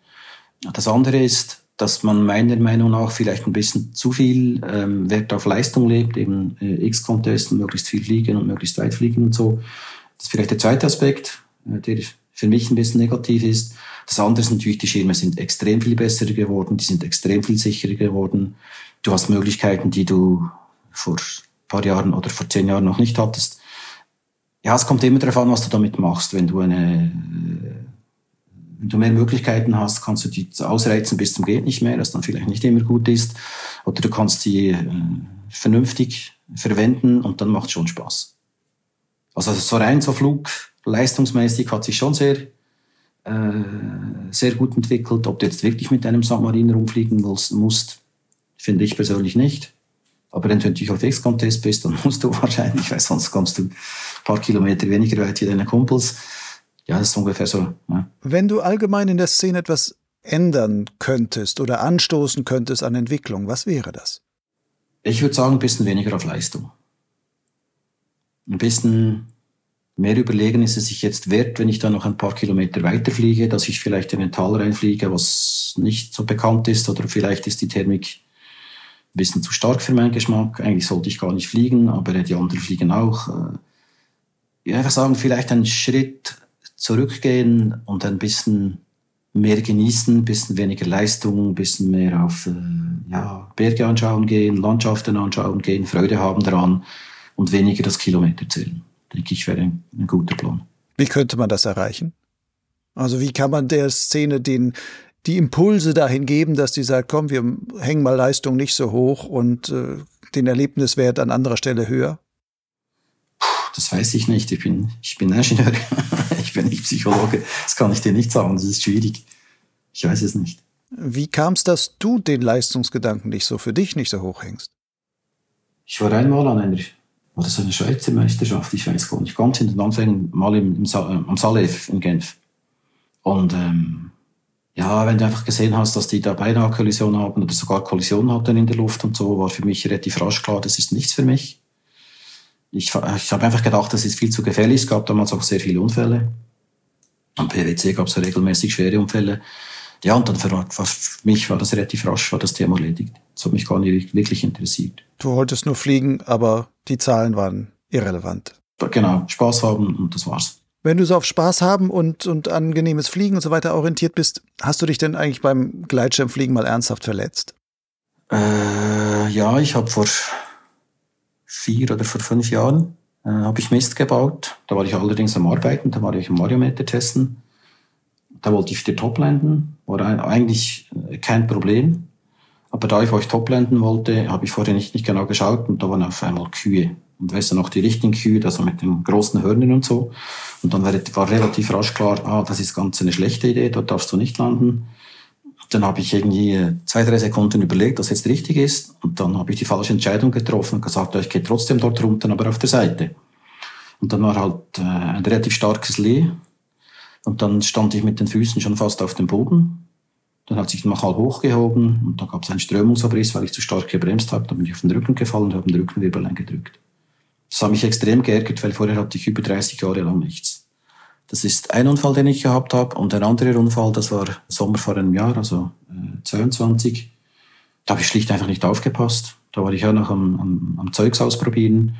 Das andere ist, dass man meiner Meinung nach vielleicht ein bisschen zu viel ähm, Wert auf Leistung legt, eben äh, X-Contest und möglichst viel fliegen und möglichst weit fliegen und so. Das ist vielleicht der zweite Aspekt, äh, der für mich ein bisschen negativ ist. Das andere ist natürlich, die Schirme sind extrem viel besser geworden, die sind extrem viel sicherer geworden. Du hast Möglichkeiten, die du vor ein paar Jahren oder vor zehn Jahren noch nicht hattest. Ja, es kommt immer darauf an, was du damit machst. Wenn du eine, wenn du mehr Möglichkeiten hast, kannst du die ausreizen bis zum geht nicht mehr, das dann vielleicht nicht immer gut ist. Oder du kannst die äh, vernünftig verwenden und dann macht es schon Spaß. Also so rein so Flug, leistungsmäßig hat sich schon sehr, äh, sehr gut entwickelt. Ob du jetzt wirklich mit einem Submarin rumfliegen musst, finde ich persönlich nicht. Aber wenn du natürlich auf X-Contest bist, dann musst du wahrscheinlich, weil sonst kommst du ein paar Kilometer weniger weit wie deine Kumpels. Ja, das ist ungefähr so. Ja. Wenn du allgemein in der Szene etwas ändern könntest oder anstoßen könntest an Entwicklung, was wäre das? Ich würde sagen, ein bisschen weniger auf Leistung. Ein bisschen mehr überlegen, ist es sich jetzt wert, wenn ich da noch ein paar Kilometer weiterfliege, dass ich vielleicht in ein Tal reinfliege, was nicht so bekannt ist, oder vielleicht ist die Thermik ein bisschen zu stark für meinen Geschmack. Eigentlich sollte ich gar nicht fliegen, aber die anderen fliegen auch. Äh, ich einfach sagen, vielleicht einen Schritt zurückgehen und ein bisschen mehr genießen, ein bisschen weniger Leistung, ein bisschen mehr auf äh, ja, Berge anschauen gehen, Landschaften anschauen gehen, Freude haben daran und weniger das Kilometer zählen. Denke ich, wäre ein, ein guter Plan. Wie könnte man das erreichen? Also wie kann man der Szene den, die Impulse dahin geben, dass die sagt, komm, wir hängen mal Leistung nicht so hoch und äh, den Erlebniswert an anderer Stelle höher? Das weiß ich nicht. Ich bin, ich bin Ingenieur. ich bin nicht Psychologe. Das kann ich dir nicht sagen. Das ist schwierig. Ich weiß es nicht. Wie kam es, dass du den Leistungsgedanken nicht so für dich nicht so hoch hängst? Ich war einmal an einer, war das eine Schweizer Meisterschaft? Ich weiß gar nicht. Ganz in den Anfängen mal im, im, am Salef in Genf. Und ähm, ja, wenn du einfach gesehen hast, dass die da beinahe Kollision haben oder sogar Kollision hatten in der Luft und so, war für mich relativ rasch klar, das ist nichts für mich ich, ich habe einfach gedacht, das ist viel zu gefährlich. Es gab damals auch sehr viele Unfälle. Am PwC gab es regelmäßig schwere Unfälle. Ja, und dann für, für, mich war das relativ rasch, war das Thema erledigt. Das hat mich gar nicht wirklich interessiert. Du wolltest nur fliegen, aber die Zahlen waren irrelevant. Genau, Spaß haben und das war's. Wenn du so auf Spaß haben und, und angenehmes Fliegen und so weiter orientiert bist, hast du dich denn eigentlich beim Gleitschirmfliegen mal ernsthaft verletzt? Äh, ja, ich habe vor vier oder vor fünf Jahren äh, habe ich Mist gebaut. Da war ich allerdings am Arbeiten, da war ich am Mariometer testen. Da wollte ich die Top landen, war eigentlich äh, kein Problem. Aber da ich euch Top landen wollte, habe ich vorher nicht, nicht genau geschaut und da waren auf einmal Kühe. Und weißt du noch die richtigen Kühe, also mit den großen Hörnern und so. Und dann war, war relativ rasch klar, ah, das ist ganz eine schlechte Idee, dort darfst du nicht landen. Dann habe ich irgendwie zwei, drei Sekunden überlegt, was jetzt richtig ist. Und dann habe ich die falsche Entscheidung getroffen und gesagt, ich gehe trotzdem dort runter, aber auf der Seite. Und dann war halt äh, ein relativ starkes Lee. Und dann stand ich mit den Füßen schon fast auf dem Boden. Dann hat sich noch halb hochgehoben und dann gab es einen Strömungsabriss, weil ich zu stark gebremst habe. Dann bin ich auf den Rücken gefallen und habe den Rückenwirbel eingedrückt. Das hat mich extrem geärgert, weil vorher hatte ich über 30 Jahre lang nichts. Das ist ein Unfall, den ich gehabt habe. Und ein anderer Unfall, das war Sommer vor einem Jahr, also äh, 22. Da habe ich schlicht einfach nicht aufgepasst. Da war ich auch noch am, am, am Zeugs ausprobieren.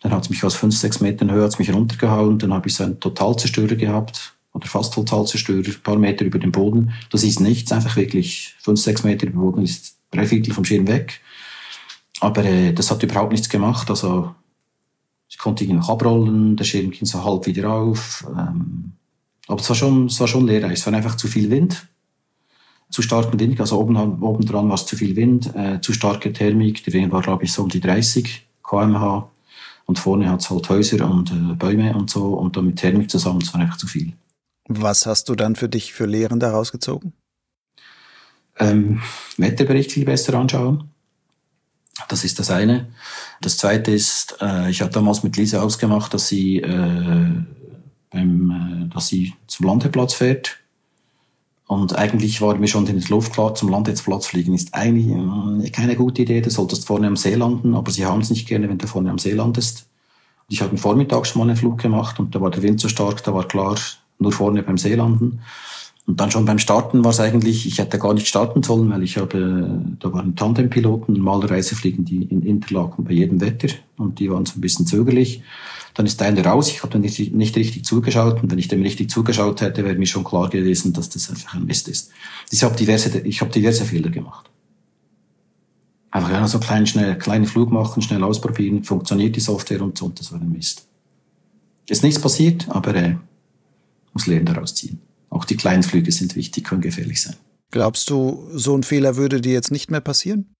Dann hat es mich aus fünf, sechs Metern Höhe hat's mich runtergehauen. Dann habe ich so einen Totalzerstörer gehabt. Oder fast Totalzerstörer, ein paar Meter über dem Boden. Das ist nichts, einfach wirklich fünf, sechs Meter über dem Boden ist drei Viertel vom Schirm weg. Aber äh, das hat überhaupt nichts gemacht. Also ich konnte ihn noch abrollen, der Schirm ging so halb wieder auf. Ähm, aber es war schon, es war schon lehrreich. Es war einfach zu viel Wind, zu starken Wind. Also oben, oben dran war es zu viel Wind, äh, zu starke Thermik. Der Wind war, glaube ich, so um die 30 kmh. Und vorne hat es halt Häuser und äh, Bäume und so. Und dann mit Thermik zusammen, es war einfach zu viel. Was hast du dann für dich für Lehren daraus gezogen? Ähm, Wetterbericht viel besser anschauen. Das ist das eine. Das zweite ist, äh, ich habe damals mit Lisa ausgemacht, dass sie, äh, beim, äh, dass sie zum Landeplatz fährt. Und eigentlich war mir schon in der Luft klar, zum Landeplatz fliegen ist eigentlich äh, keine gute Idee. Du solltest vorne am See landen, aber sie haben es nicht gerne, wenn du vorne am See landest. Und ich habe am Vormittag schon mal einen Flug gemacht und da war der Wind so stark, da war klar, nur vorne beim See landen. Und dann schon beim Starten war es eigentlich, ich hätte gar nicht starten sollen, weil ich habe, da waren Tandempiloten, normalerweise fliegen die in Interlaken bei jedem Wetter und die waren so ein bisschen zögerlich. Dann ist der eine raus, ich habe dann nicht, nicht richtig zugeschaut und wenn ich dem richtig zugeschaut hätte, wäre mir schon klar gewesen, dass das einfach ein Mist ist. Ich habe diverse, ich habe diverse Fehler gemacht. Einfach ja, so klein, schnell, kleinen Flug machen, schnell ausprobieren, funktioniert die Software und so, und das war ein Mist. Ist nichts passiert, aber äh, muss Leben daraus ziehen. Auch die kleinen Flüge sind wichtig, können gefährlich sein. Glaubst du, so ein Fehler würde dir jetzt nicht mehr passieren?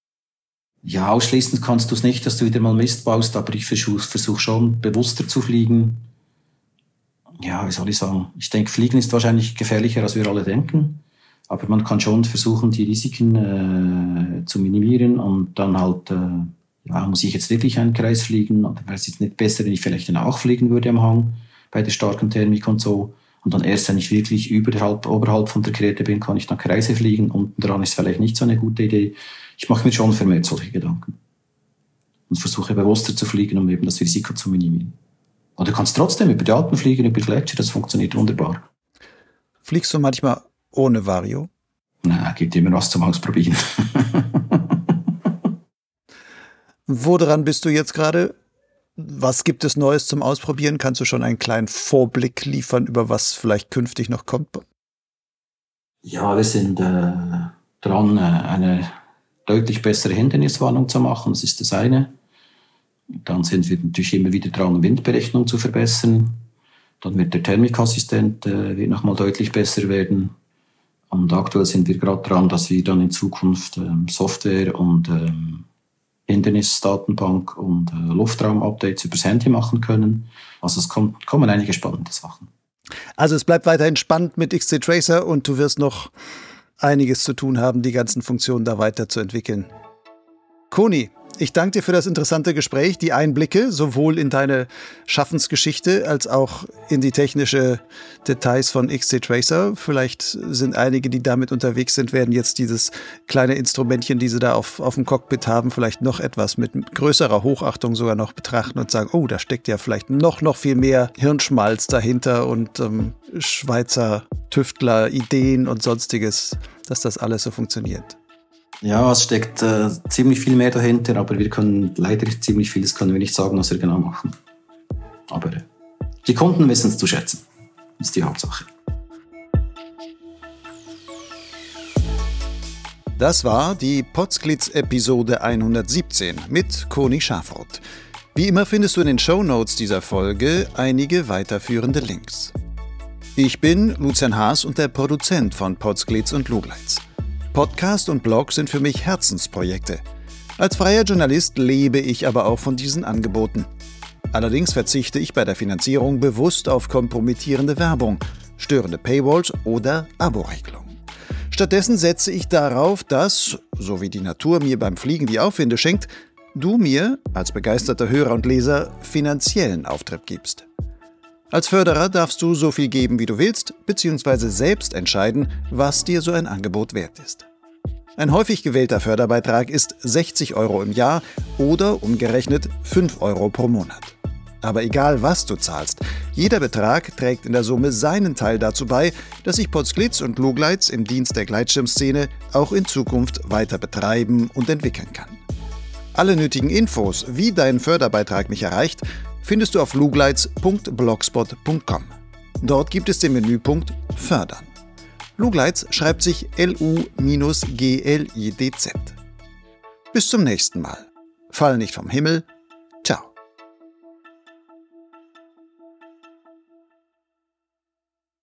Ja, ausschließen kannst du es nicht, dass du wieder mal Mist baust, aber ich versuche versuch schon bewusster zu fliegen. Ja, wie soll ich sagen? Ich denke, Fliegen ist wahrscheinlich gefährlicher, als wir alle denken. Aber man kann schon versuchen, die Risiken äh, zu minimieren und dann halt, äh, ja, muss ich jetzt wirklich einen Kreis fliegen? Wäre es jetzt nicht besser, wenn ich vielleicht dann auch fliegen würde am Hang bei der starken Thermik und so? Und dann erst, wenn ich wirklich überhalb, oberhalb von der Krete bin, kann ich dann Kreise fliegen. Unten dran ist vielleicht nicht so eine gute Idee. Ich mache mir schon vermehrt solche Gedanken. und versuche bewusster zu fliegen, um eben das Risiko zu minimieren. Und du kannst trotzdem über die Alpen fliegen, über Gletscher, das funktioniert wunderbar. Fliegst du manchmal ohne Vario? Na, gibt immer was zum Ausprobieren. Woran bist du jetzt gerade? Was gibt es Neues zum Ausprobieren? Kannst du schon einen kleinen Vorblick liefern, über was vielleicht künftig noch kommt? Ja, wir sind äh, dran, äh, eine deutlich bessere Hinderniswarnung zu machen. Das ist das eine. Dann sind wir natürlich immer wieder dran, Windberechnung zu verbessern. Dann wird der Thermikassistent äh, nochmal deutlich besser werden. Und aktuell sind wir gerade dran, dass wir dann in Zukunft ähm, Software und ähm, Hindernisdatenbank und äh, Luftraum-Updates übers Handy machen können. Also es kommt, kommen einige spannende Sachen. Also es bleibt weiterhin spannend mit XC Tracer und du wirst noch einiges zu tun haben, die ganzen Funktionen da weiterzuentwickeln. Koni, ich danke dir für das interessante Gespräch, die Einblicke sowohl in deine Schaffensgeschichte als auch in die technische Details von XC Tracer. Vielleicht sind einige, die damit unterwegs sind, werden jetzt dieses kleine Instrumentchen, die sie da auf, auf dem Cockpit haben, vielleicht noch etwas mit größerer Hochachtung sogar noch betrachten und sagen, oh, da steckt ja vielleicht noch, noch viel mehr Hirnschmalz dahinter und ähm, Schweizer Tüftler, Ideen und sonstiges, dass das alles so funktioniert. Ja, es steckt äh, ziemlich viel mehr dahinter, aber wir können leider ziemlich vieles können wir nicht sagen, was wir genau machen. Aber äh, die Kunden wissen es zu schätzen. Das ist die Hauptsache. Das war die Potsglitz Episode 117 mit Koni Schafroth. Wie immer findest du in den Show Notes dieser Folge einige weiterführende Links. Ich bin Lucian Haas und der Produzent von Potsglitz und Lugleitz. Podcast und Blog sind für mich Herzensprojekte. Als freier Journalist lebe ich aber auch von diesen Angeboten. Allerdings verzichte ich bei der Finanzierung bewusst auf kompromittierende Werbung, störende Paywalls oder Abo-Regelungen. Stattdessen setze ich darauf, dass, so wie die Natur mir beim Fliegen die Aufwinde schenkt, du mir, als begeisterter Hörer und Leser, finanziellen Auftritt gibst. Als Förderer darfst du so viel geben, wie du willst, beziehungsweise selbst entscheiden, was dir so ein Angebot wert ist. Ein häufig gewählter Förderbeitrag ist 60 Euro im Jahr oder umgerechnet 5 Euro pro Monat. Aber egal was du zahlst, jeder Betrag trägt in der Summe seinen Teil dazu bei, dass sich Potsglitz und Lugleitz im Dienst der Gleitschirmszene auch in Zukunft weiter betreiben und entwickeln kann. Alle nötigen Infos, wie dein Förderbeitrag mich erreicht, findest du auf lugleitz.blogspot.com. Dort gibt es den Menüpunkt Fördern. Lugleitz schreibt sich L-U-G-L-I-D-Z. Bis zum nächsten Mal. Fall nicht vom Himmel,